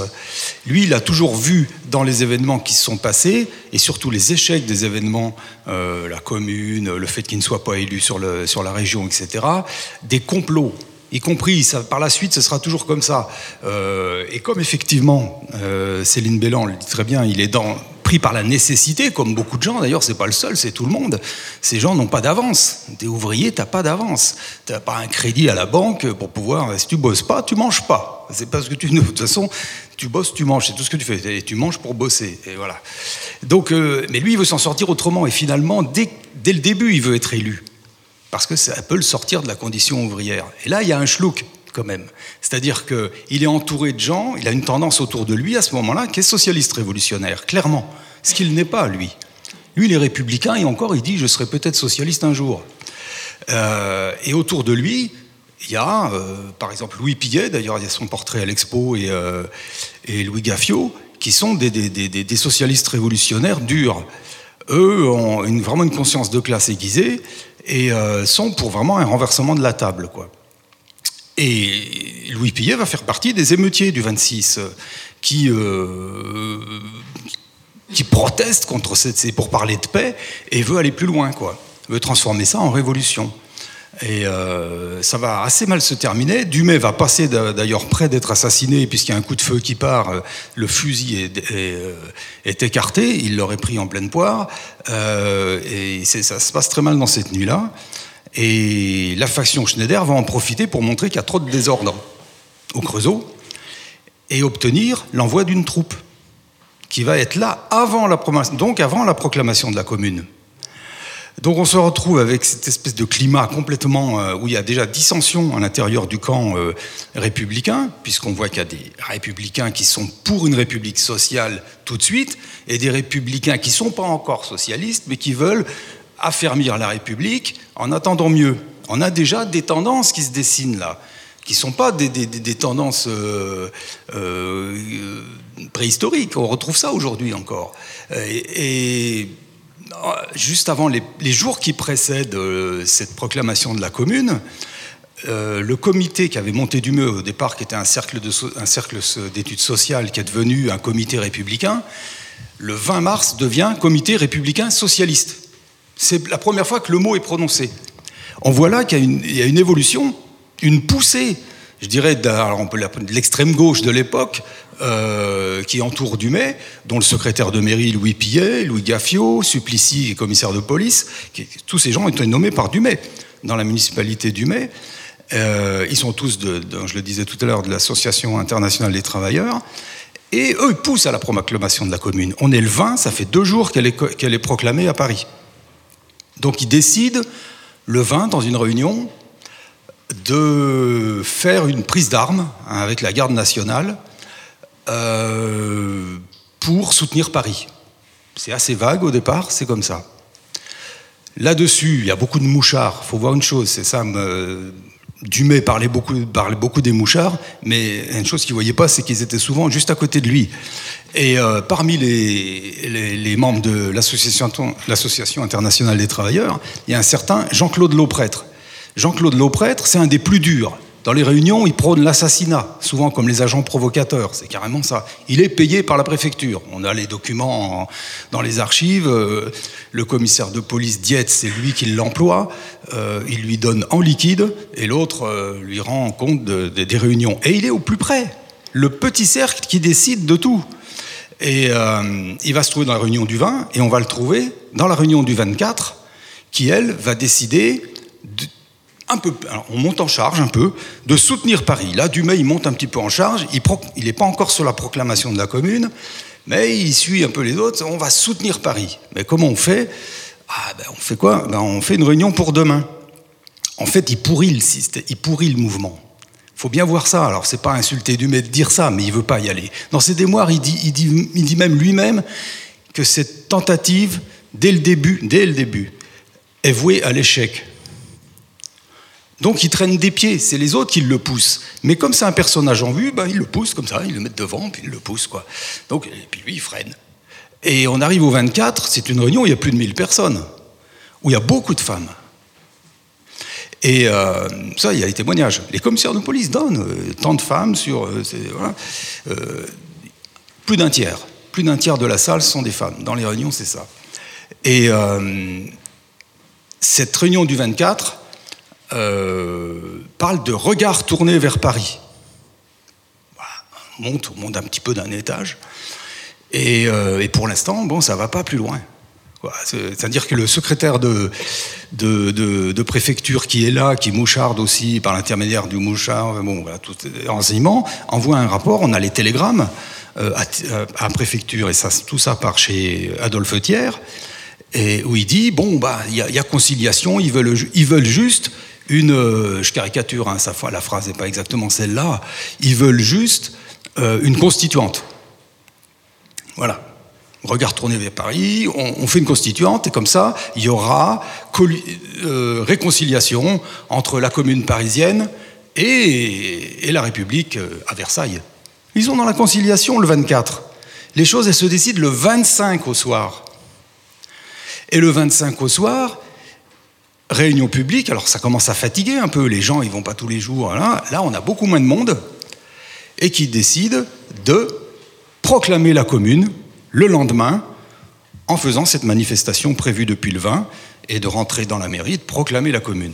Lui, il a toujours vu dans les événements qui se sont passés, et surtout les échecs des événements, euh, la commune, le fait qu'il ne soit pas élu sur, le, sur la région, etc., des complots y compris par la suite, ce sera toujours comme ça. Euh, et comme effectivement, euh, Céline Bélan le dit très bien, il est pris par la nécessité, comme beaucoup de gens, d'ailleurs, c'est pas le seul, c'est tout le monde. Ces gens n'ont pas d'avance. T'es ouvrier, t'as pas d'avance. T'as pas un crédit à la banque pour pouvoir. Si tu bosses pas, tu manges pas. C'est parce que tu, [laughs] de toute façon, tu bosses, tu manges, c'est tout ce que tu fais. Et tu manges pour bosser. Et voilà. Donc, euh, mais lui, il veut s'en sortir autrement. Et finalement, dès le début, il veut être élu parce que ça peut le sortir de la condition ouvrière. Et là, il y a un schlouk quand même. C'est-à-dire qu'il est entouré de gens, il a une tendance autour de lui à ce moment-là qui est socialiste révolutionnaire, clairement. Ce qu'il n'est pas, lui. Lui, il est républicain et encore, il dit Je serai peut-être socialiste un jour. Euh, et autour de lui, il y a, euh, par exemple, Louis Pillet, d'ailleurs, il y a son portrait à l'expo, et, euh, Louis Gaffio, qui sont des, socialistes révolutionnaires durs. Eux ont vraiment une conscience de classe aiguisée, et euh, sont pour vraiment un renversement de la table. Quoi. Et Louis Pillet va faire partie des émeutiers du 26 qui, qui protestent contre cette, pour parler de paix et veut aller plus loin, quoi. Veut transformer ça en révolution. Et euh, ça va assez mal se terminer. Dumais va passer d'ailleurs près d'être assassiné, puisqu'il y a un coup de feu qui part, euh, le fusil est, euh, est, écarté, il l'aurait pris en pleine poire, et ça se passe très mal dans cette nuit-là. Et la faction Schneider va en profiter pour montrer qu'il y a trop de désordre au Creusot, et obtenir l'envoi d'une troupe, qui va être là avant la, donc avant la proclamation de la commune. Donc on se retrouve avec cette espèce de climat complètement euh, où il y a déjà dissension à l'intérieur du camp euh, républicain, puisqu'on voit qu'il y a des républicains qui sont pour une république sociale tout de suite, et des républicains qui ne sont pas encore socialistes, mais qui veulent affermir la République en attendant mieux. On a déjà des tendances qui se dessinent là, qui ne sont pas des, tendances euh, préhistoriques. On retrouve ça aujourd'hui encore. Juste avant les, jours qui précèdent euh, cette proclamation de la commune, euh, le comité qui avait monté du Meux au départ, qui était un cercle, d'études sociales, qui est devenu un comité républicain, le 20 mars devient comité républicain socialiste. C'est la première fois que le mot est prononcé. On voit là qu'il y, a une évolution, une poussée, je dirais, de l'extrême gauche de l'époque euh, qui entoure Dumay, dont le secrétaire de mairie Louis Pillet, Louis Gaffio, Supplicy, commissaire de police. tous ces gens ont été nommés par Dumay dans la municipalité Dumay. Euh, ils sont tous, je le disais tout à l'heure, de l'Association internationale des travailleurs. Et eux, ils poussent à la proclamation de la commune. On est le 20, ça fait deux jours qu'elle est, qu'elle est proclamée à Paris. Donc ils décident, le 20, dans une réunion, de faire une prise d'armes hein, avec la garde nationale euh, pour soutenir Paris. C'est assez vague au départ, c'est comme ça. Là-dessus, il y a beaucoup de mouchards. Il faut voir une chose, c'est ça. Dumais parlait beaucoup, parlait beaucoup des mouchards, mais une chose qu'il ne voyait pas, c'est qu'ils étaient souvent juste à côté de lui. Et euh, parmi les, les, membres de l'Association internationale des travailleurs, il y a un certain Jean-Claude Lauprêtre. Jean-Claude Lauprêtre, c'est un des plus durs. Dans les réunions, il prône l'assassinat, souvent comme les agents provocateurs, c'est carrément ça. Il est payé par la préfecture. On a les documents dans les archives. Euh, le commissaire de police Dietz, c'est lui qui l'emploie. Euh, il lui donne en liquide et l'autre euh, lui rend compte des réunions. Et il est au plus près. Le petit cercle qui décide de tout. Et il va se trouver dans la réunion du 20 et on va le trouver dans la réunion du 24 qui, elle, va décider on monte en charge un peu, de soutenir Paris. Là, Dumais, il monte un petit peu en charge, il n'est pas encore sur la proclamation de la commune, mais il suit un peu les autres, on va soutenir Paris. Mais comment on fait? Ah, ben, On fait quoi? Ben, On fait une réunion pour demain. En fait, il pourrit le, système, il le mouvement. Il faut bien voir ça. Alors, c'est pas insulter Dumais de dire ça, mais il veut pas y aller. Dans ses démoires, il dit, il dit, il dit même lui-même que cette tentative, dès le début, dès le début, est vouée à l'échec. Donc il traîne des pieds, c'est les autres qui le poussent. Mais comme c'est un personnage en vue, ben, il le pousse comme ça, il le met devant, puis il le pousse. Quoi. Donc, et puis lui, il freine. Et on arrive au 24, c'est une réunion où il y a plus de 1000 personnes, où il y a beaucoup de femmes. Et euh, ça, il y a des témoignages. Les commissaires de police donnent euh, tant de femmes sur... Euh, plus d'un tiers. Plus d'un tiers de la salle sont des femmes. Dans les réunions, c'est ça. Et cette réunion du 24, euh, parle de regard tourné vers Paris. on monte, on monte un petit peu d'un étage. Et, euh, pour l'instant, bon, ça va pas plus loin. C'est-à-dire que le secrétaire de, préfecture qui est là, qui moucharde aussi par l'intermédiaire du mouchard, bon, tout envoie un rapport, on a les télégrammes euh, à, à, préfecture, et tout ça part chez Adolphe Thiers, et où il dit, bon, bah, il y, y, a conciliation, ils veulent, ils veulent juste une, euh, je caricature, hein, fois, la phrase n'est pas exactement celle-là, ils veulent juste euh, une constituante. Voilà. Regard tourné vers Paris, on, fait une constituante et comme ça, il y aura euh, réconciliation entre la commune parisienne et, et la République à Versailles. Ils sont dans la conciliation le 24. Les choses, elles se décident le 25 au soir. Et le 25 au soir, réunion publique, alors ça commence à fatiguer un peu, les gens ils vont pas tous les jours, là, là on a beaucoup moins de monde, et qui décide de proclamer la commune le lendemain en faisant cette manifestation prévue depuis le 20 et de rentrer dans la mairie, de proclamer la commune.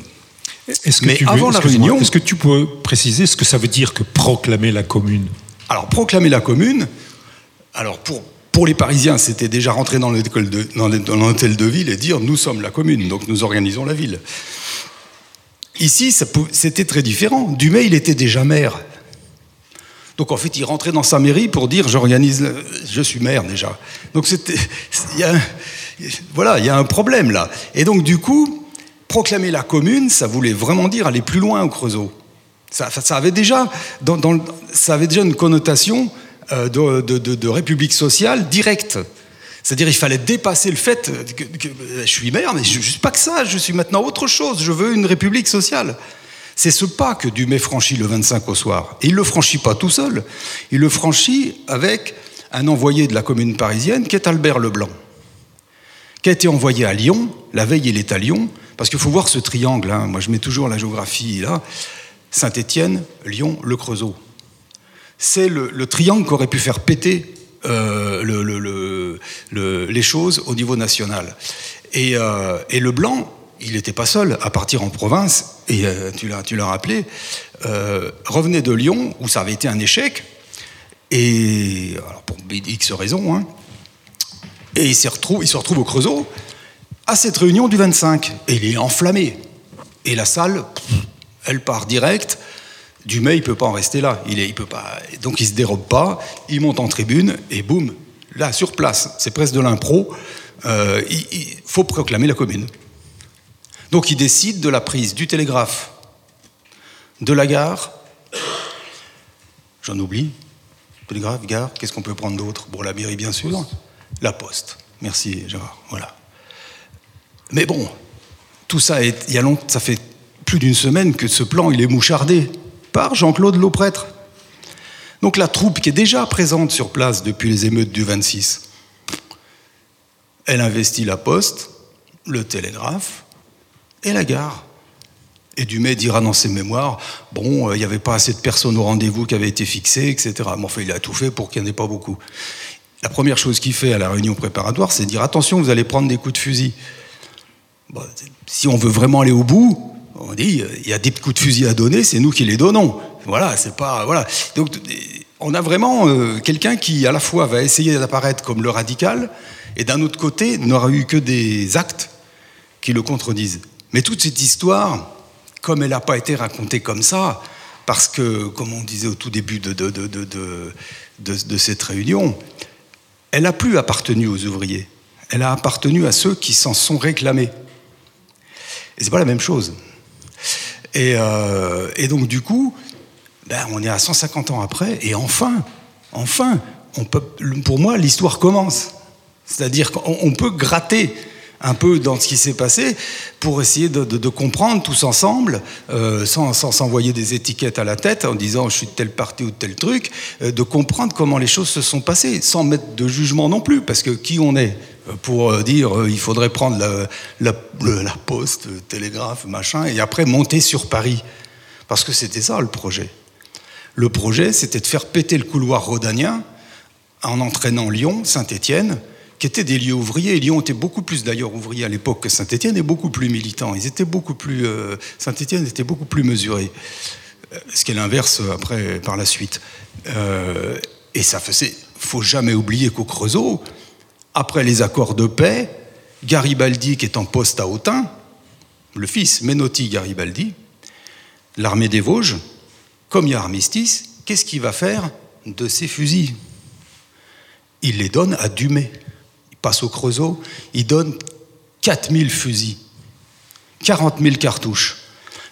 Est-ce que, Mais tu avant veux- la réunion- est-ce que tu peux préciser ce que ça veut dire que proclamer la commune? Alors, proclamer la commune, alors pour, pour les Parisiens, c'était déjà rentrer dans l'hôtel de ville et dire nous sommes la commune, donc nous organisons la ville. Ici, c'était très différent. Dumay, il était déjà maire. Donc en fait, il rentrait dans sa mairie pour dire j'organise, je suis maire déjà. Donc c'était, voilà, il y a un problème là. Et donc du coup, proclamer la commune, ça voulait vraiment dire aller plus loin au Creusot. Ça, avait déjà, ça avait déjà une connotation de, de- république sociale directe. C'est-à-dire, il fallait dépasser le fait que, je suis maire, mais je, je pas que ça. Je suis maintenant autre chose. Je veux une république sociale. C'est ce pas que Dumay franchit le 25 au soir. Et il le franchit pas tout seul. Il le franchit avec un envoyé de la commune parisienne qui est Albert Leblanc, qui a été envoyé à Lyon. La veille, il est à Lyon. Parce qu'il faut voir ce triangle. hein. Moi, je mets toujours la géographie là. Saint-Étienne, Lyon, Le Creusot. C'est le, le triangle qui aurait pu faire péter euh, le- le- le- le- les choses au niveau national. Et, euh, il n'était pas seul à partir en province, et euh, tu l'as rappelé, euh, revenait de Lyon, où ça avait été un échec, et pour X raisons, hein, et il, se retrouve au Creusot à cette réunion du 25, et il est enflammé. Et la salle, elle part direct. Dumay, il peut pas en rester là. Il est, il peut pas. Donc il se dérobe pas. Il monte en tribune et boum, là sur place, c'est presque de l'impro. euh, il, il faut proclamer la commune. Donc il décide de la prise du télégraphe, de la gare. J'en oublie. Télégraphe, gare. Qu'est-ce qu'on peut prendre d'autre? Bon, la mairie bien sûr. La poste. Merci Gérard. Voilà. Mais bon, tout ça, est, il y a long- ça fait plus d'une semaine que ce plan il est mouchardé par Jean-Claude Lauprêtre. Donc la troupe qui est déjà présente sur place depuis les émeutes du 26, elle investit la poste, le télégraphe et la gare. Et Dumay dira dans ses mémoires, bon, euh, il n'y avait pas assez de personnes au rendez-vous qui avaient été fixées, etc. Mais enfin, il a tout fait pour qu'il n'y en ait pas beaucoup. La première chose qu'il fait à la réunion préparatoire, c'est dire, attention, vous allez prendre des coups de fusil. Si on veut vraiment aller au bout, on dit il y a des coups de fusil à donner, c'est nous qui les donnons. Voilà, c'est pas voilà. Donc on a vraiment euh, quelqu'un qui à la fois va essayer d'apparaître comme le radical et d'un autre côté n'aura eu que des actes qui le contredisent. Mais toute cette histoire, comme elle n'a pas été racontée comme ça, parce que, comme on disait au tout début de cette réunion, elle n'a plus appartenu aux ouvriers. Elle a appartenu à ceux qui s'en sont réclamés. Et c'est pas la même chose. Et, euh, et donc du coup, ben, on est à 150 ans après, et enfin, enfin, on peut, pour moi, l'histoire commence. C'est-à-dire qu'on on peut gratter un peu dans ce qui s'est passé pour essayer de, comprendre tous ensemble, euh, sans s'envoyer des étiquettes à la tête en disant je suis de tel parti ou de tel truc, euh, de comprendre comment les choses se sont passées, sans mettre de jugement non plus, parce que qui on est pour euh, dire euh, il faudrait prendre la, poste, le télégraphe, machin, et après monter sur Paris. Parce que c'était ça le projet. Le projet, c'était de faire péter le couloir rhodanien en entraînant Lyon, Saint-Étienne, qui étaient des lieux ouvriers. Lyon était beaucoup plus d'ailleurs ouvrier à l'époque que Saint-Étienne et beaucoup plus militant. Ils étaient beaucoup plus. euh, Saint-Étienne était beaucoup plus mesuré. Ce qui est l'inverse après, par la suite. Et ça faisait. faut jamais oublier qu'au Creusot, après les accords de paix, Garibaldi, qui est en poste à Autun, le fils Menotti Garibaldi, l'armée des Vosges, comme il y a armistice, qu'est-ce qu'il va faire de ces fusils? Il les donne à Dumay. Il passe au Creusot, il donne 4000 fusils, 40 000 cartouches.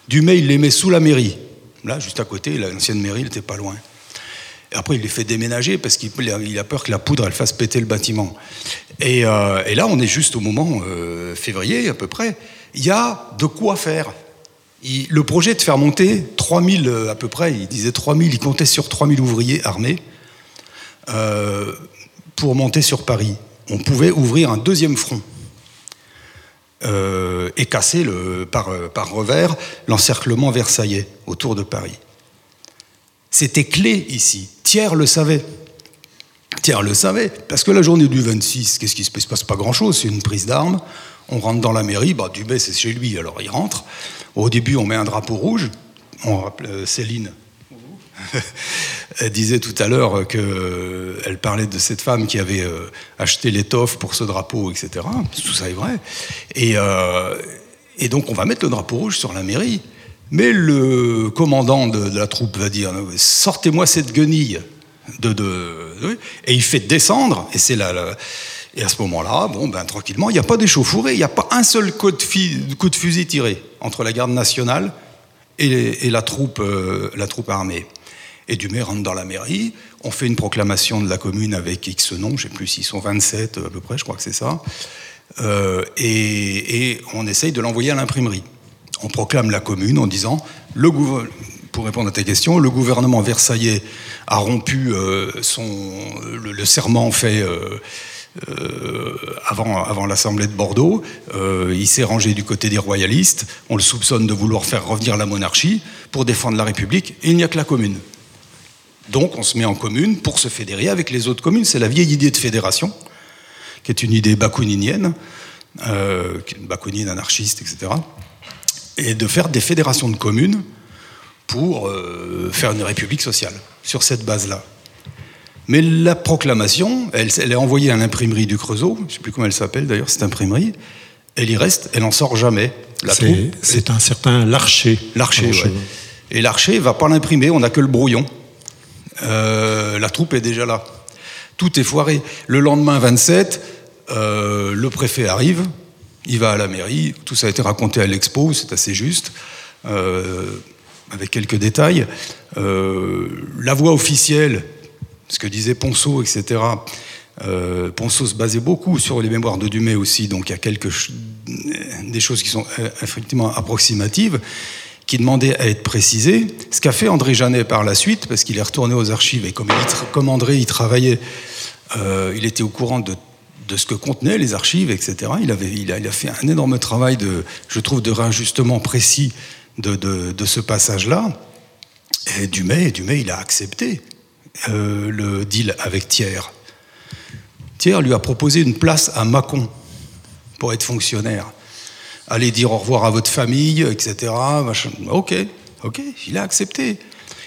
Dumay, il les met sous la mairie. Là, juste à côté, l'ancienne mairie, n'était pas loin. Après, il les fait déménager parce qu'il a- peur que la poudre, fasse péter le bâtiment. Et, euh, et là, on est juste au moment euh, février, à peu près. Il y a de quoi faire. Le projet de faire monter 3000 euh, à peu près, il disait 3000, il comptait sur 3000 ouvriers armés pour monter sur Paris. On pouvait ouvrir un deuxième front. et casser par revers l'encerclement versaillais autour de Paris. C'était clé ici. Thiers le savait. Thiers le savait. Parce que la journée du 26, qu'est-ce qui se passe? Pas grand-chose, c'est une prise d'armes. On rentre dans la mairie, bah, Dubé c'est chez lui, alors il rentre. Au début, on met un drapeau rouge. Euh, Céline, [laughs] disait tout à l'heure qu'elle parlait de cette femme qui avait euh, acheté l'étoffe pour ce drapeau, etc. Tout ça est vrai. Euh, et, donc on va mettre le drapeau rouge sur la mairie. Mais le commandant de, la troupe va dire sortez-moi cette guenille. De, et il fait descendre, et c'est là. Et à ce moment-là, bon, ben, tranquillement, il n'y a pas d'échauffourée, il n'y a pas un seul coup de, fusil tiré entre la garde nationale et, la, troupe, euh, la troupe armée. Et Dumais rentre dans la mairie, on fait une proclamation de la commune avec X noms, je ne sais plus s'ils sont 27 à peu près, je crois que c'est ça, euh, et, et, on essaye de l'envoyer à l'imprimerie. On proclame la commune en disant, pour répondre à ta question, le gouvernement versaillais a rompu euh, son, le, serment fait euh, euh, avant, l'Assemblée de Bordeaux. Il s'est rangé du côté des royalistes. On le soupçonne de vouloir faire revenir la monarchie pour défendre la République. Il n'y a que la commune. Donc on se met en commune pour se fédérer avec les autres communes. C'est la vieille idée de fédération, qui est une idée bakouninienne, bakounine, anarchiste, etc. Et de faire des fédérations de communes pour euh, faire une république sociale, sur cette base-là. Mais la proclamation, elle, elle est envoyée à l'imprimerie du Creusot, je ne sais plus comment elle s'appelle d'ailleurs, cette imprimerie, elle y reste, elle n'en sort jamais. C'est un certain Larcher. Larcher, oui. Et Larcher va pas l'imprimer, on n'a que le brouillon. Euh, la troupe est déjà là. Tout est foiré. Le lendemain 27, euh, le préfet arrive, il va à la mairie, tout ça a été raconté à l'expo, c'est assez juste, euh, avec quelques détails. Euh, la voix officielle, ce que disait Ponceau, etc., euh, Ponceau se basait beaucoup sur les mémoires de Dumay aussi, donc il y a quelques des choses qui sont effectivement approximatives qui demandait à être précisé, ce qu'a fait André Janet par la suite, parce qu'il est retourné aux archives, et comme, André il travaillait, il était au courant de, de, ce que contenaient les archives, etc. Il, a, fait un énorme travail, de, je trouve, de réajustement précis de, ce passage-là. Et Dumay, Dumay, il a accepté euh, le deal avec Thiers. Thiers lui a proposé une place à Mâcon pour être fonctionnaire allez dire au revoir à votre famille, etc. Ok, ok, il a accepté.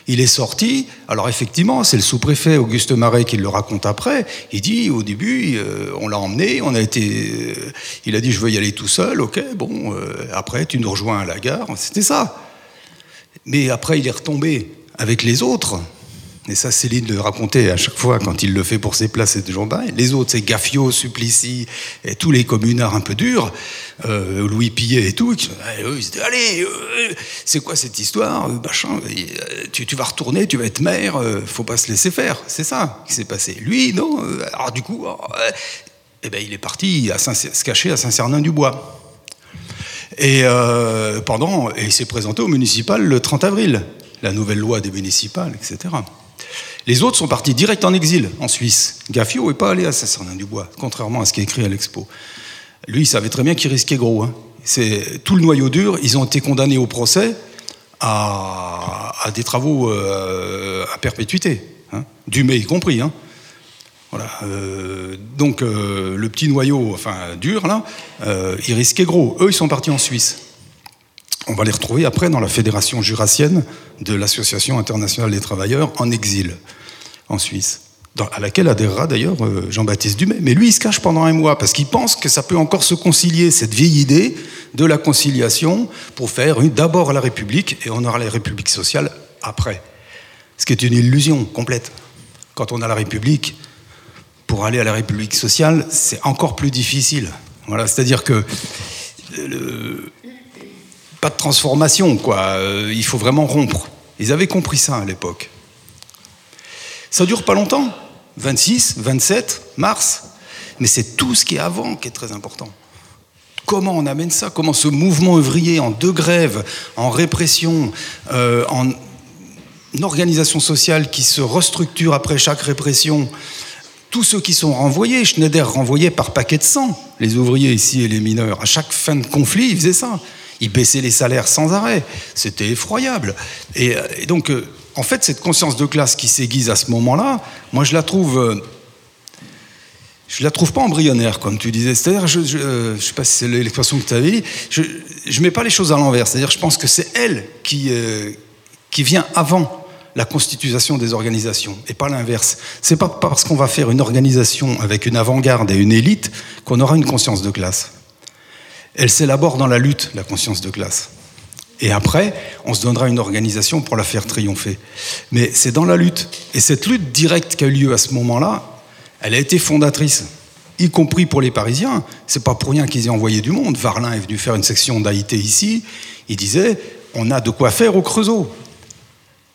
Il est sorti. Alors effectivement, c'est le sous-préfet Auguste Marais qui le raconte après. Il dit au début, euh, on l'a emmené, on a été. Euh, il a dit je veux y aller tout seul. Ok, bon. Euh, après, tu nous rejoins à la gare. C'était ça. Mais après, il est retombé avec les autres. Et ça, Céline le racontait à chaque fois quand il le fait pour ses places et de Jourdain. Les autres, c'est Gaffio, Supplicy, et tous les communards un peu durs, euh, Louis Pillet et tout. Qui, eux, ils disaient, allez, euh, c'est quoi cette histoire euh, tu, vas retourner, tu vas être maire, euh, faut pas se laisser faire. C'est ça qui s'est passé. Lui, non. Euh, alors du coup, eh ben, il est parti à se cacher à Saint-Cernin-du-Bois. Et pendant, et il s'est présenté au municipal le 30 avril, la nouvelle loi des municipales, etc. Les autres sont partis direct en exil en Suisse. Gaffio n'est pas allé à Saint-Cernin-du-Bois, contrairement à ce qui est écrit à l'expo. Lui, il savait très bien qu'il risquait gros. Hein. C'est tout le noyau dur. Ils ont été condamnés au procès à, des travaux euh, à perpétuité, hein. Dumay y compris. Hein. Voilà. Euh, donc euh, le petit noyau, enfin dur là, il risquait gros. Eux, ils sont partis en Suisse. On va les retrouver après dans la fédération jurassienne de l'Association internationale des travailleurs en exil en Suisse, à laquelle adhérera d'ailleurs euh, Jean-Baptiste Dumay. Mais lui, il se cache pendant un mois parce qu'il pense que ça peut encore se concilier, cette vieille idée de la conciliation, pour faire d'abord la République et on aura la République sociale après. Ce qui est une illusion complète. Quand on a la République, pour aller à la République sociale, c'est encore plus difficile. Voilà, c'est-à-dire que le, pas de transformation, quoi. Euh, il faut vraiment rompre. Ils avaient compris ça à l'époque. Ça dure pas longtemps, 26, 27, mars, mais c'est tout ce qui est avant qui est très important. Comment on amène ça? Comment ce mouvement ouvrier en deux grèves, en répression, euh, en organisation sociale qui se restructure après chaque répression, tous ceux qui sont renvoyés, Schneider renvoyé par paquet de sang, les ouvriers ici et les mineurs. À chaque fin de conflit, il faisait ça. Il baissait les salaires sans arrêt. C'était effroyable. Et, donc, euh, en fait, cette conscience de classe qui s'aiguise à ce moment-là, moi, je la trouve. Euh, je la trouve pas embryonnaire, comme tu disais. C'est-à-dire, je, je, euh, sais pas si c'est l'expression que tu avais dit, je ne mets pas les choses à l'envers. C'est-à-dire, je pense que c'est elle qui, qui vient avant la constitution des organisations et pas l'inverse. C'est pas parce qu'on va faire une organisation avec une avant-garde et une élite qu'on aura une conscience de classe. Elle s'élabore dans la lutte, la conscience de classe. Et après, on se donnera une organisation pour la faire triompher. Mais c'est dans la lutte. Et cette lutte directe qui a eu lieu à ce moment-là, elle a été fondatrice, y compris pour les Parisiens. C'est pas pour rien qu'ils aient envoyé du monde. Varlin est venu faire une section d'AIT ici. Il disait on a de quoi faire au Creusot.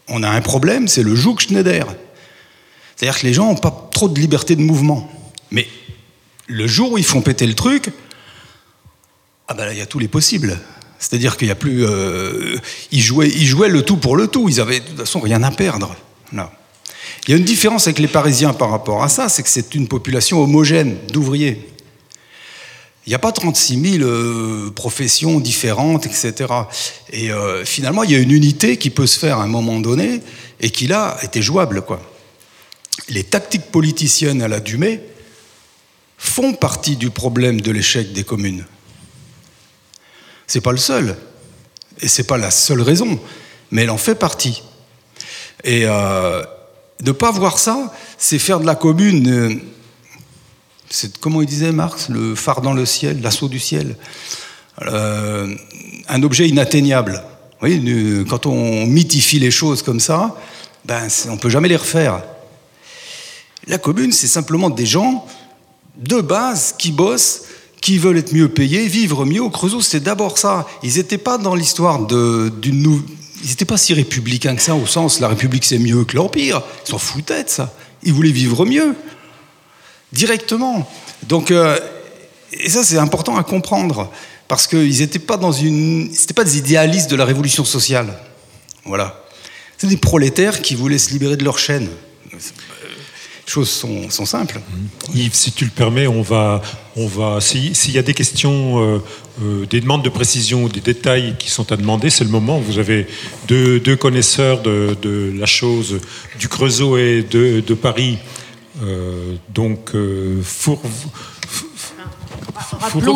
On a un problème, c'est le joug Schneider. C'est-à-dire que les gens n'ont pas trop de liberté de mouvement. Mais le jour où ils font péter le truc, ah ben là, il y a tous les possibles. C'est-à-dire qu'il y a plus. Euh, ils, jouaient, ils, jouaient, le tout pour le tout. Ils avaient de toute façon rien à perdre. Là. Il y a une différence avec les Parisiens par rapport à ça, c'est que c'est une population homogène d'ouvriers. Il n'y a pas 36 000 euh, professions différentes, etc. Et euh, finalement, il y a une unité qui peut se faire à un moment donné et qui là était jouable. Quoi. Les tactiques politiciennes à la Dumée font partie du problème de l'échec des communes. C'est pas le seul, et c'est pas la seule raison, mais elle en fait partie. Et euh, ne pas voir ça, c'est faire de la commune c'est comment il disait Marx, le phare dans le ciel, l'assaut du ciel, euh, un objet inatteignable. Oui, quand on mythifie les choses comme ça, ben, on ne peut jamais les refaire. La commune, c'est simplement des gens de base qui bossent, qui veulent être mieux payés, vivre mieux. Au Creusot, c'est d'abord ça. Ils n'étaient pas dans l'histoire d'une Ils n'étaient pas si républicains que ça, au sens la République c'est mieux que l'Empire. Ils s'en foutaient de ça. Ils voulaient vivre mieux directement. Donc, euh, et ça, c'est important à comprendre, parce qu'ils n'étaient pas dans une. C'était pas des idéalistes de la révolution sociale. Voilà. C'est des prolétaires qui voulaient se libérer de leur chaîne. Les choses sont, sont, simples. Yves, si tu le permets, on va, on va s'il y a des questions, euh, euh, des demandes de précision, des détails qui sont à demander, c'est le moment. Vous avez deux, deux connaisseurs de, de, la chose du Creusot et de, de Paris euh, donc, euh, four,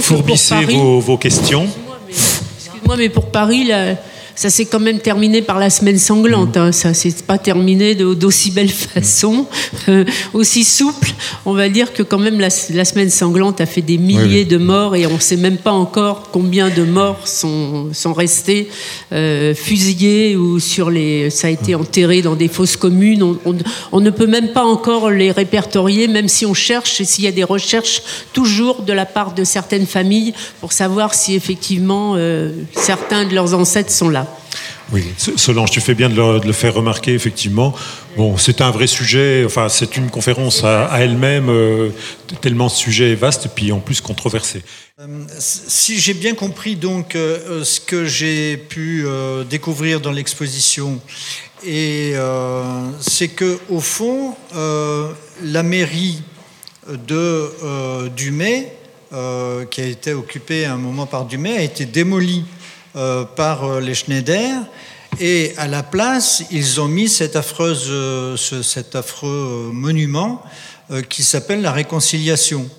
fourbissez vos, vos, questions. Excuse-moi, mais, pour Paris, là, ça s'est quand même terminé par la semaine sanglante. Hein. Ça s'est pas terminé d'aussi belle [laughs] façon, euh, aussi souple. On va dire que quand même la, semaine sanglante a fait des milliers de morts et on ne sait même pas encore combien de morts sont, sont restés euh, fusillés ou sur les, ça a été enterré dans des fosses communes. On, on, ne peut même pas encore les répertorier, même si on cherche et s'il y a des recherches toujours de la part de certaines familles pour savoir si effectivement euh, certains de leurs ancêtres sont là. Oui, Solange, tu fais bien de le, faire remarquer, effectivement. Bon, c'est un vrai sujet, enfin, c'est une conférence à, elle-même, euh, tellement ce sujet est vaste et puis en plus controversé. Euh, si j'ai bien compris donc euh, ce que j'ai pu découvrir dans l'exposition, c'est que au fond, la mairie de Dumais, qui a été occupée à un moment par Dumais, a été démolie euh, par euh, les Schneider. Et à la place, ils ont mis euh, cet affreux monument qui s'appelle la réconciliation.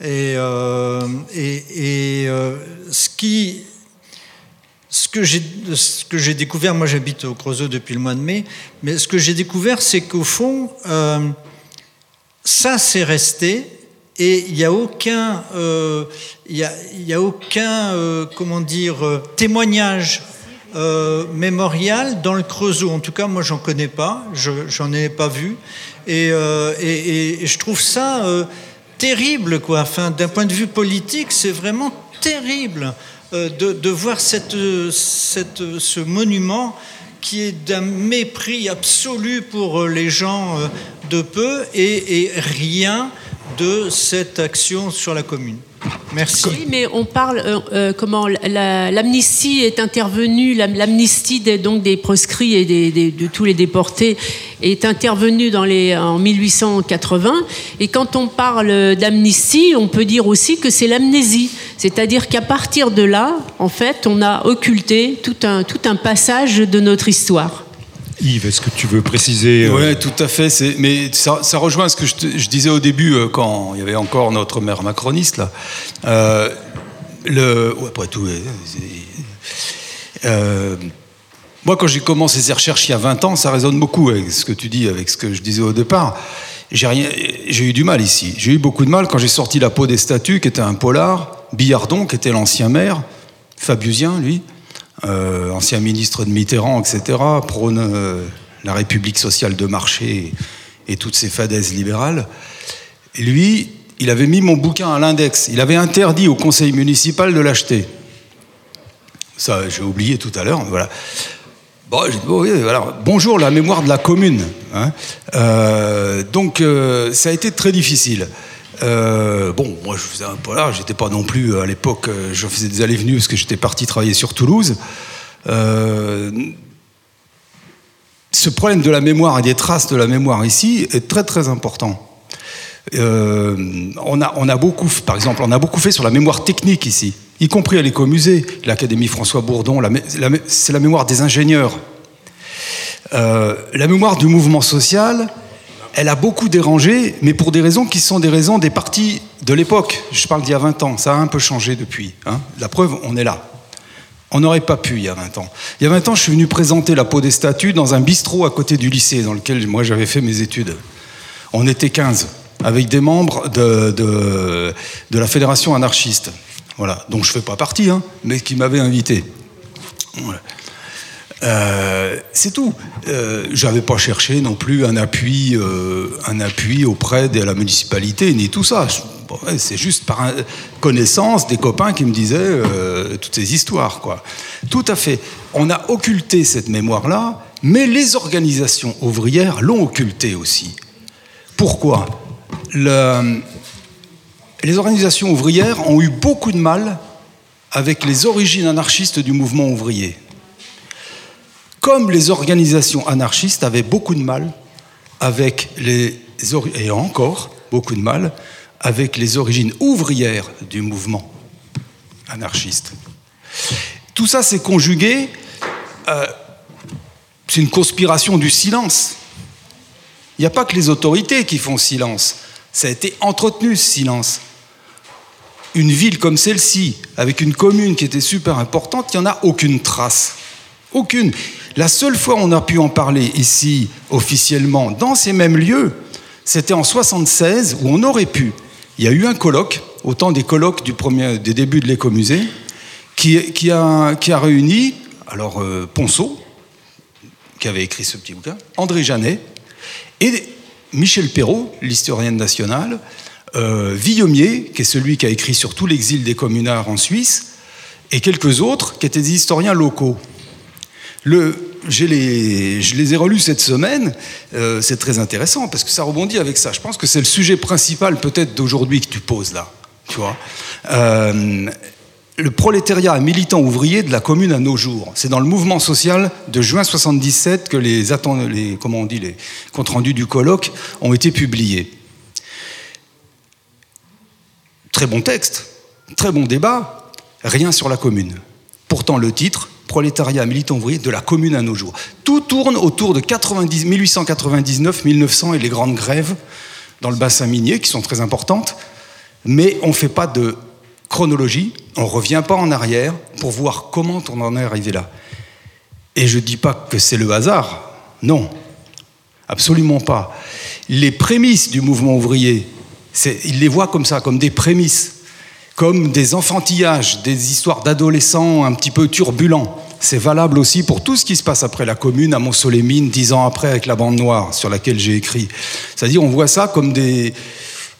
Et, et, ce, qui, ce que j'ai découvert, moi j'habite au Creusot depuis le mois de mai, mais ce que j'ai découvert, c'est qu'au fond, ça c'est resté, et il n'y a aucun, euh, y aucun euh, comment dire, euh, témoignage mémorial dans le Creusot. En tout cas, moi, j'en connais pas, j'en ai pas vu, et, je trouve ça terrible, quoi. Enfin, d'un point de vue politique, c'est vraiment terrible de, voir cette, cette, ce monument qui est d'un mépris absolu pour les gens de peu et rien de cette action sur la commune. Merci. Oui, mais on parle euh, euh, comment la- l'amnistie est intervenue, la- l'amnistie des, donc des proscrits et de tous les déportés est intervenue dans les, en 1880. Et quand on parle d'amnistie, on peut dire aussi que c'est l'amnésie, c'est-à-dire qu'à partir de là, en fait, on a occulté tout un tout un passage de notre histoire. Yves, est-ce que tu veux préciser euh, Oui, tout à fait. Mais ça, ça rejoint ce que je, disais au début, euh, quand il y avait encore notre maire macroniste, là. Euh, après tout, moi, quand j'ai commencé ces recherches il y a 20 ans, ça résonne beaucoup avec ce que tu dis, avec ce que je disais au départ. J'ai j'ai eu du mal ici. J'ai eu beaucoup de mal quand j'ai sorti La peau des statues, qui était un polar, Billardon, qui était l'ancien maire, Fabiusien, lui, euh, ancien ministre de Mitterrand, etc., prône euh, la République sociale de marché et, toutes ces fadaises libérales. Lui, il avait mis mon bouquin à l'index. Il avait interdit au conseil municipal de l'acheter. Ça, j'ai oublié tout à l'heure. Voilà. Bonjour, la mémoire de la commune. hein. Euh, donc, ça a été très difficile. Euh, bon, moi, je faisais un polar. J'étais pas non plus à l'époque. euh, Je faisais des allées-venues parce que j'étais parti travailler sur Toulouse. Euh, ce problème de la mémoire et des traces de la mémoire ici est très très important. Euh, on, a, on a beaucoup, par exemple, on a beaucoup fait sur la mémoire technique ici, y compris à l'écomusée, l'Académie François Bourdon, c'est la mémoire des ingénieurs. Euh, la mémoire du mouvement social, elle a beaucoup dérangé, mais pour des raisons qui sont des raisons des partis de l'époque. Je parle d'il y a 20 ans, ça a un peu changé depuis. hein. La preuve, on est là. On n'aurait pas pu il y a 20 ans. Il y a 20 ans, je suis venu présenter la peau des statues dans un bistrot à côté du lycée dans lequel moi j'avais fait mes études. On était 15, avec des membres de, la fédération anarchiste. Voilà, dont je ne fais pas partie, hein, mais qui m'avaient invité. Euh, c'est tout. Euh, J'avais pas cherché non plus un appui, euh, un appui auprès de la municipalité ni tout ça. C'est juste par connaissance des copains qui me disaient euh, toutes ces histoires, quoi. Tout à fait. On a occulté cette mémoire-là, mais les organisations ouvrières l'ont occultée aussi. Pourquoi? Le- Les organisations ouvrières ont eu beaucoup de mal avec les origines anarchistes du mouvement ouvrier comme les organisations anarchistes avaient beaucoup de mal avec les et encore beaucoup de mal avec les origines ouvrières du mouvement anarchiste. Tout ça s'est conjugué. euh, c'est une conspiration du silence. Il n'y a pas que les autorités qui font silence. Ça a été entretenu ce silence. Une ville comme celle-ci, avec une commune qui était super importante, il n'y en a aucune trace. Aucune. La seule fois où on a pu en parler ici officiellement dans ces mêmes lieux, c'était en 76 où on aurait pu. Il y a eu un colloque, autant des colloques du premier, des débuts de l'écomusée, qui, a, réuni alors euh, Ponceau, qui avait écrit ce petit bouquin, André Janet et Michel Perrault, l'historienne nationale, euh, qui est celui qui a écrit sur tout l'exil des communards en Suisse, et quelques autres qui étaient des historiens locaux. Je les ai relus cette semaine, euh, c'est très intéressant parce que ça rebondit avec ça. Je pense que c'est le sujet principal peut-être d'aujourd'hui que tu poses là, tu vois. Euh, le prolétariat militant ouvrier de la commune à nos jours. C'est dans le mouvement social de juin 77 que les, comment on dit, les comptes rendus du colloque ont été publiés. Très bon texte, très bon débat, rien sur la commune. Pourtant, le titre, Prolétariat militant ouvrier de la commune à nos jours. Tout tourne autour de 90 1899, 1900 et les grandes grèves dans le bassin minier qui sont très importantes, mais on ne fait pas de chronologie, on ne revient pas en arrière pour voir comment on en est arrivé là. Et je ne dis pas que c'est le hasard, non, absolument pas. Les prémices du mouvement ouvrier, ils les voient comme ça, comme des prémices, comme des enfantillages, des histoires d'adolescents un petit peu turbulents. C'est valable aussi pour tout ce qui se passe après la commune à Mont-Soleil-Mines, dix ans après avec la bande noire sur laquelle j'ai écrit. C'est-à-dire on voit ça comme des,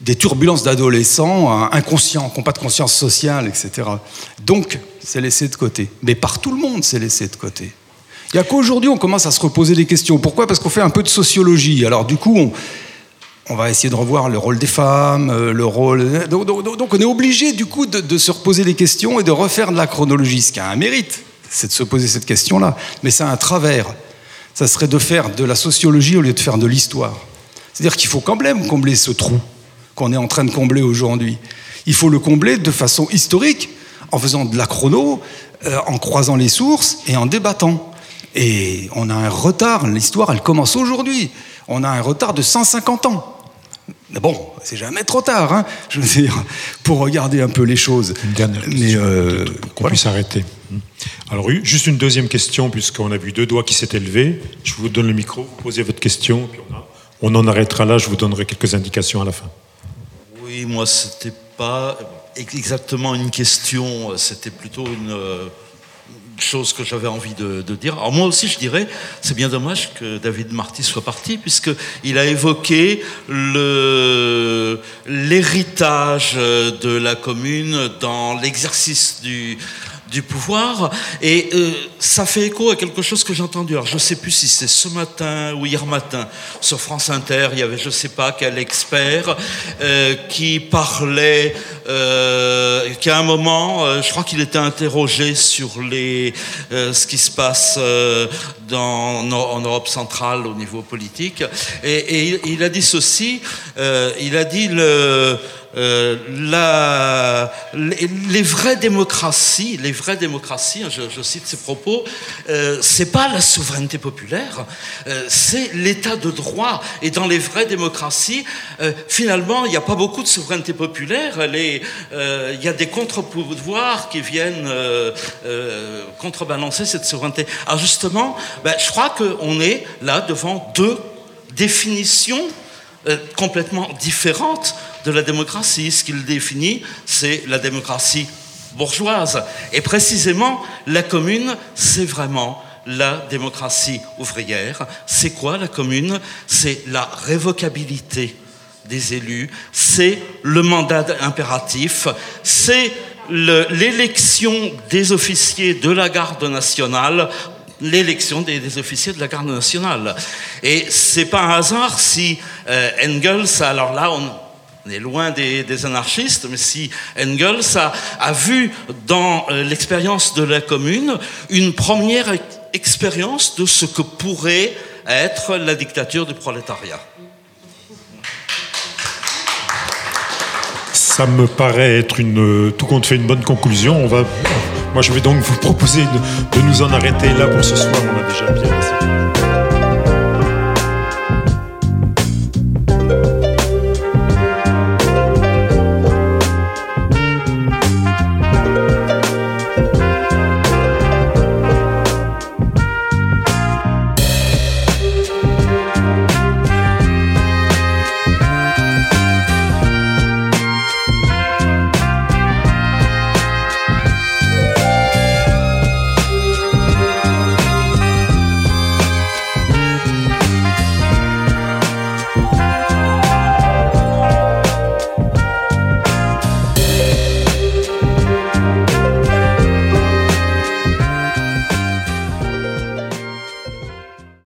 des turbulences d'adolescents hein, inconscients, qui n'ont pas de conscience sociale, etc. Donc c'est laissé de côté. Mais par tout le monde, c'est laissé de côté. Il n'y a qu'aujourd'hui on commence à se reposer des questions. Pourquoi? Parce qu'on fait un peu de sociologie. Alors du coup, on, on va essayer de revoir le rôle des femmes, euh, le rôle. Donc, on est obligé du coup de, se reposer des questions et de refaire de la chronologie, ce qui a un mérite, c'est de se poser cette question-là. Mais c'est un travers. Ça serait de faire de la sociologie au lieu de faire de l'histoire. C'est-à-dire qu'il faut quand même combler ce trou qu'on est en train de combler aujourd'hui. Il faut le combler de façon historique, en faisant de la chrono, euh, en croisant les sources et en débattant. Et on a un retard, l'histoire elle commence aujourd'hui. On a un retard de 150 ans. Mais bon, c'est jamais trop tard, hein, je veux dire, pour regarder un peu les choses. Une dernière question, euh, pour qu'on puisse arrêter. Alors, juste une deuxième question, puisqu'on a vu deux doigts qui s'étaient levés. Je vous donne le micro, vous posez votre question, puis on, on en arrêtera là, je vous donnerai quelques indications à la fin. Oui, moi, c'était pas exactement une question, c'était plutôt une euh, chose que j'avais envie de, dire. Alors moi aussi, je dirais, c'est bien dommage que David Marty soit parti, puisqu'il a évoqué l'héritage de la commune dans l'exercice du, du pouvoir. Et euh, ça fait écho à quelque chose que j'ai entendu. Alors je ne sais plus si c'est ce matin ou hier matin sur France Inter, il y avait je ne sais pas quel expert euh, qui parlait, euh, qui à un moment, je crois qu'il était interrogé sur les, ce qui se passe en Europe centrale au niveau politique. Et, il a dit ceci, il a dit le la, les, vraies démocraties, les vraies démocraties, hein, je, cite ses propos, euh, c'est pas la souveraineté populaire, euh, c'est l'état de droit. Et dans les vraies démocraties, euh, finalement, il n'y a pas beaucoup de souveraineté populaire. Il y a des contre-pouvoirs qui viennent contrebalancer cette souveraineté. Alors justement, ben, je crois qu'on est là devant deux définitions complètement différentes de la démocratie. Ce qu'il définit, c'est la démocratie bourgeoise. Et précisément, la commune, c'est vraiment la démocratie ouvrière. C'est quoi la commune? C'est la révocabilité des élus, c'est le mandat impératif, c'est l'élection des officiers de la garde nationale l'élection des, officiers de la garde nationale. Et c'est pas un hasard si euh, Engels, alors là, on, on est loin des, anarchistes, mais si Engels a, vu dans euh, l'expérience de la commune une première expérience de ce que pourrait être la dictature du prolétariat. Ça me paraît être une, tout compte fait une bonne conclusion. Moi, je vais donc vous proposer de, de nous en arrêter là pour ce soir. On a déjà bien assez.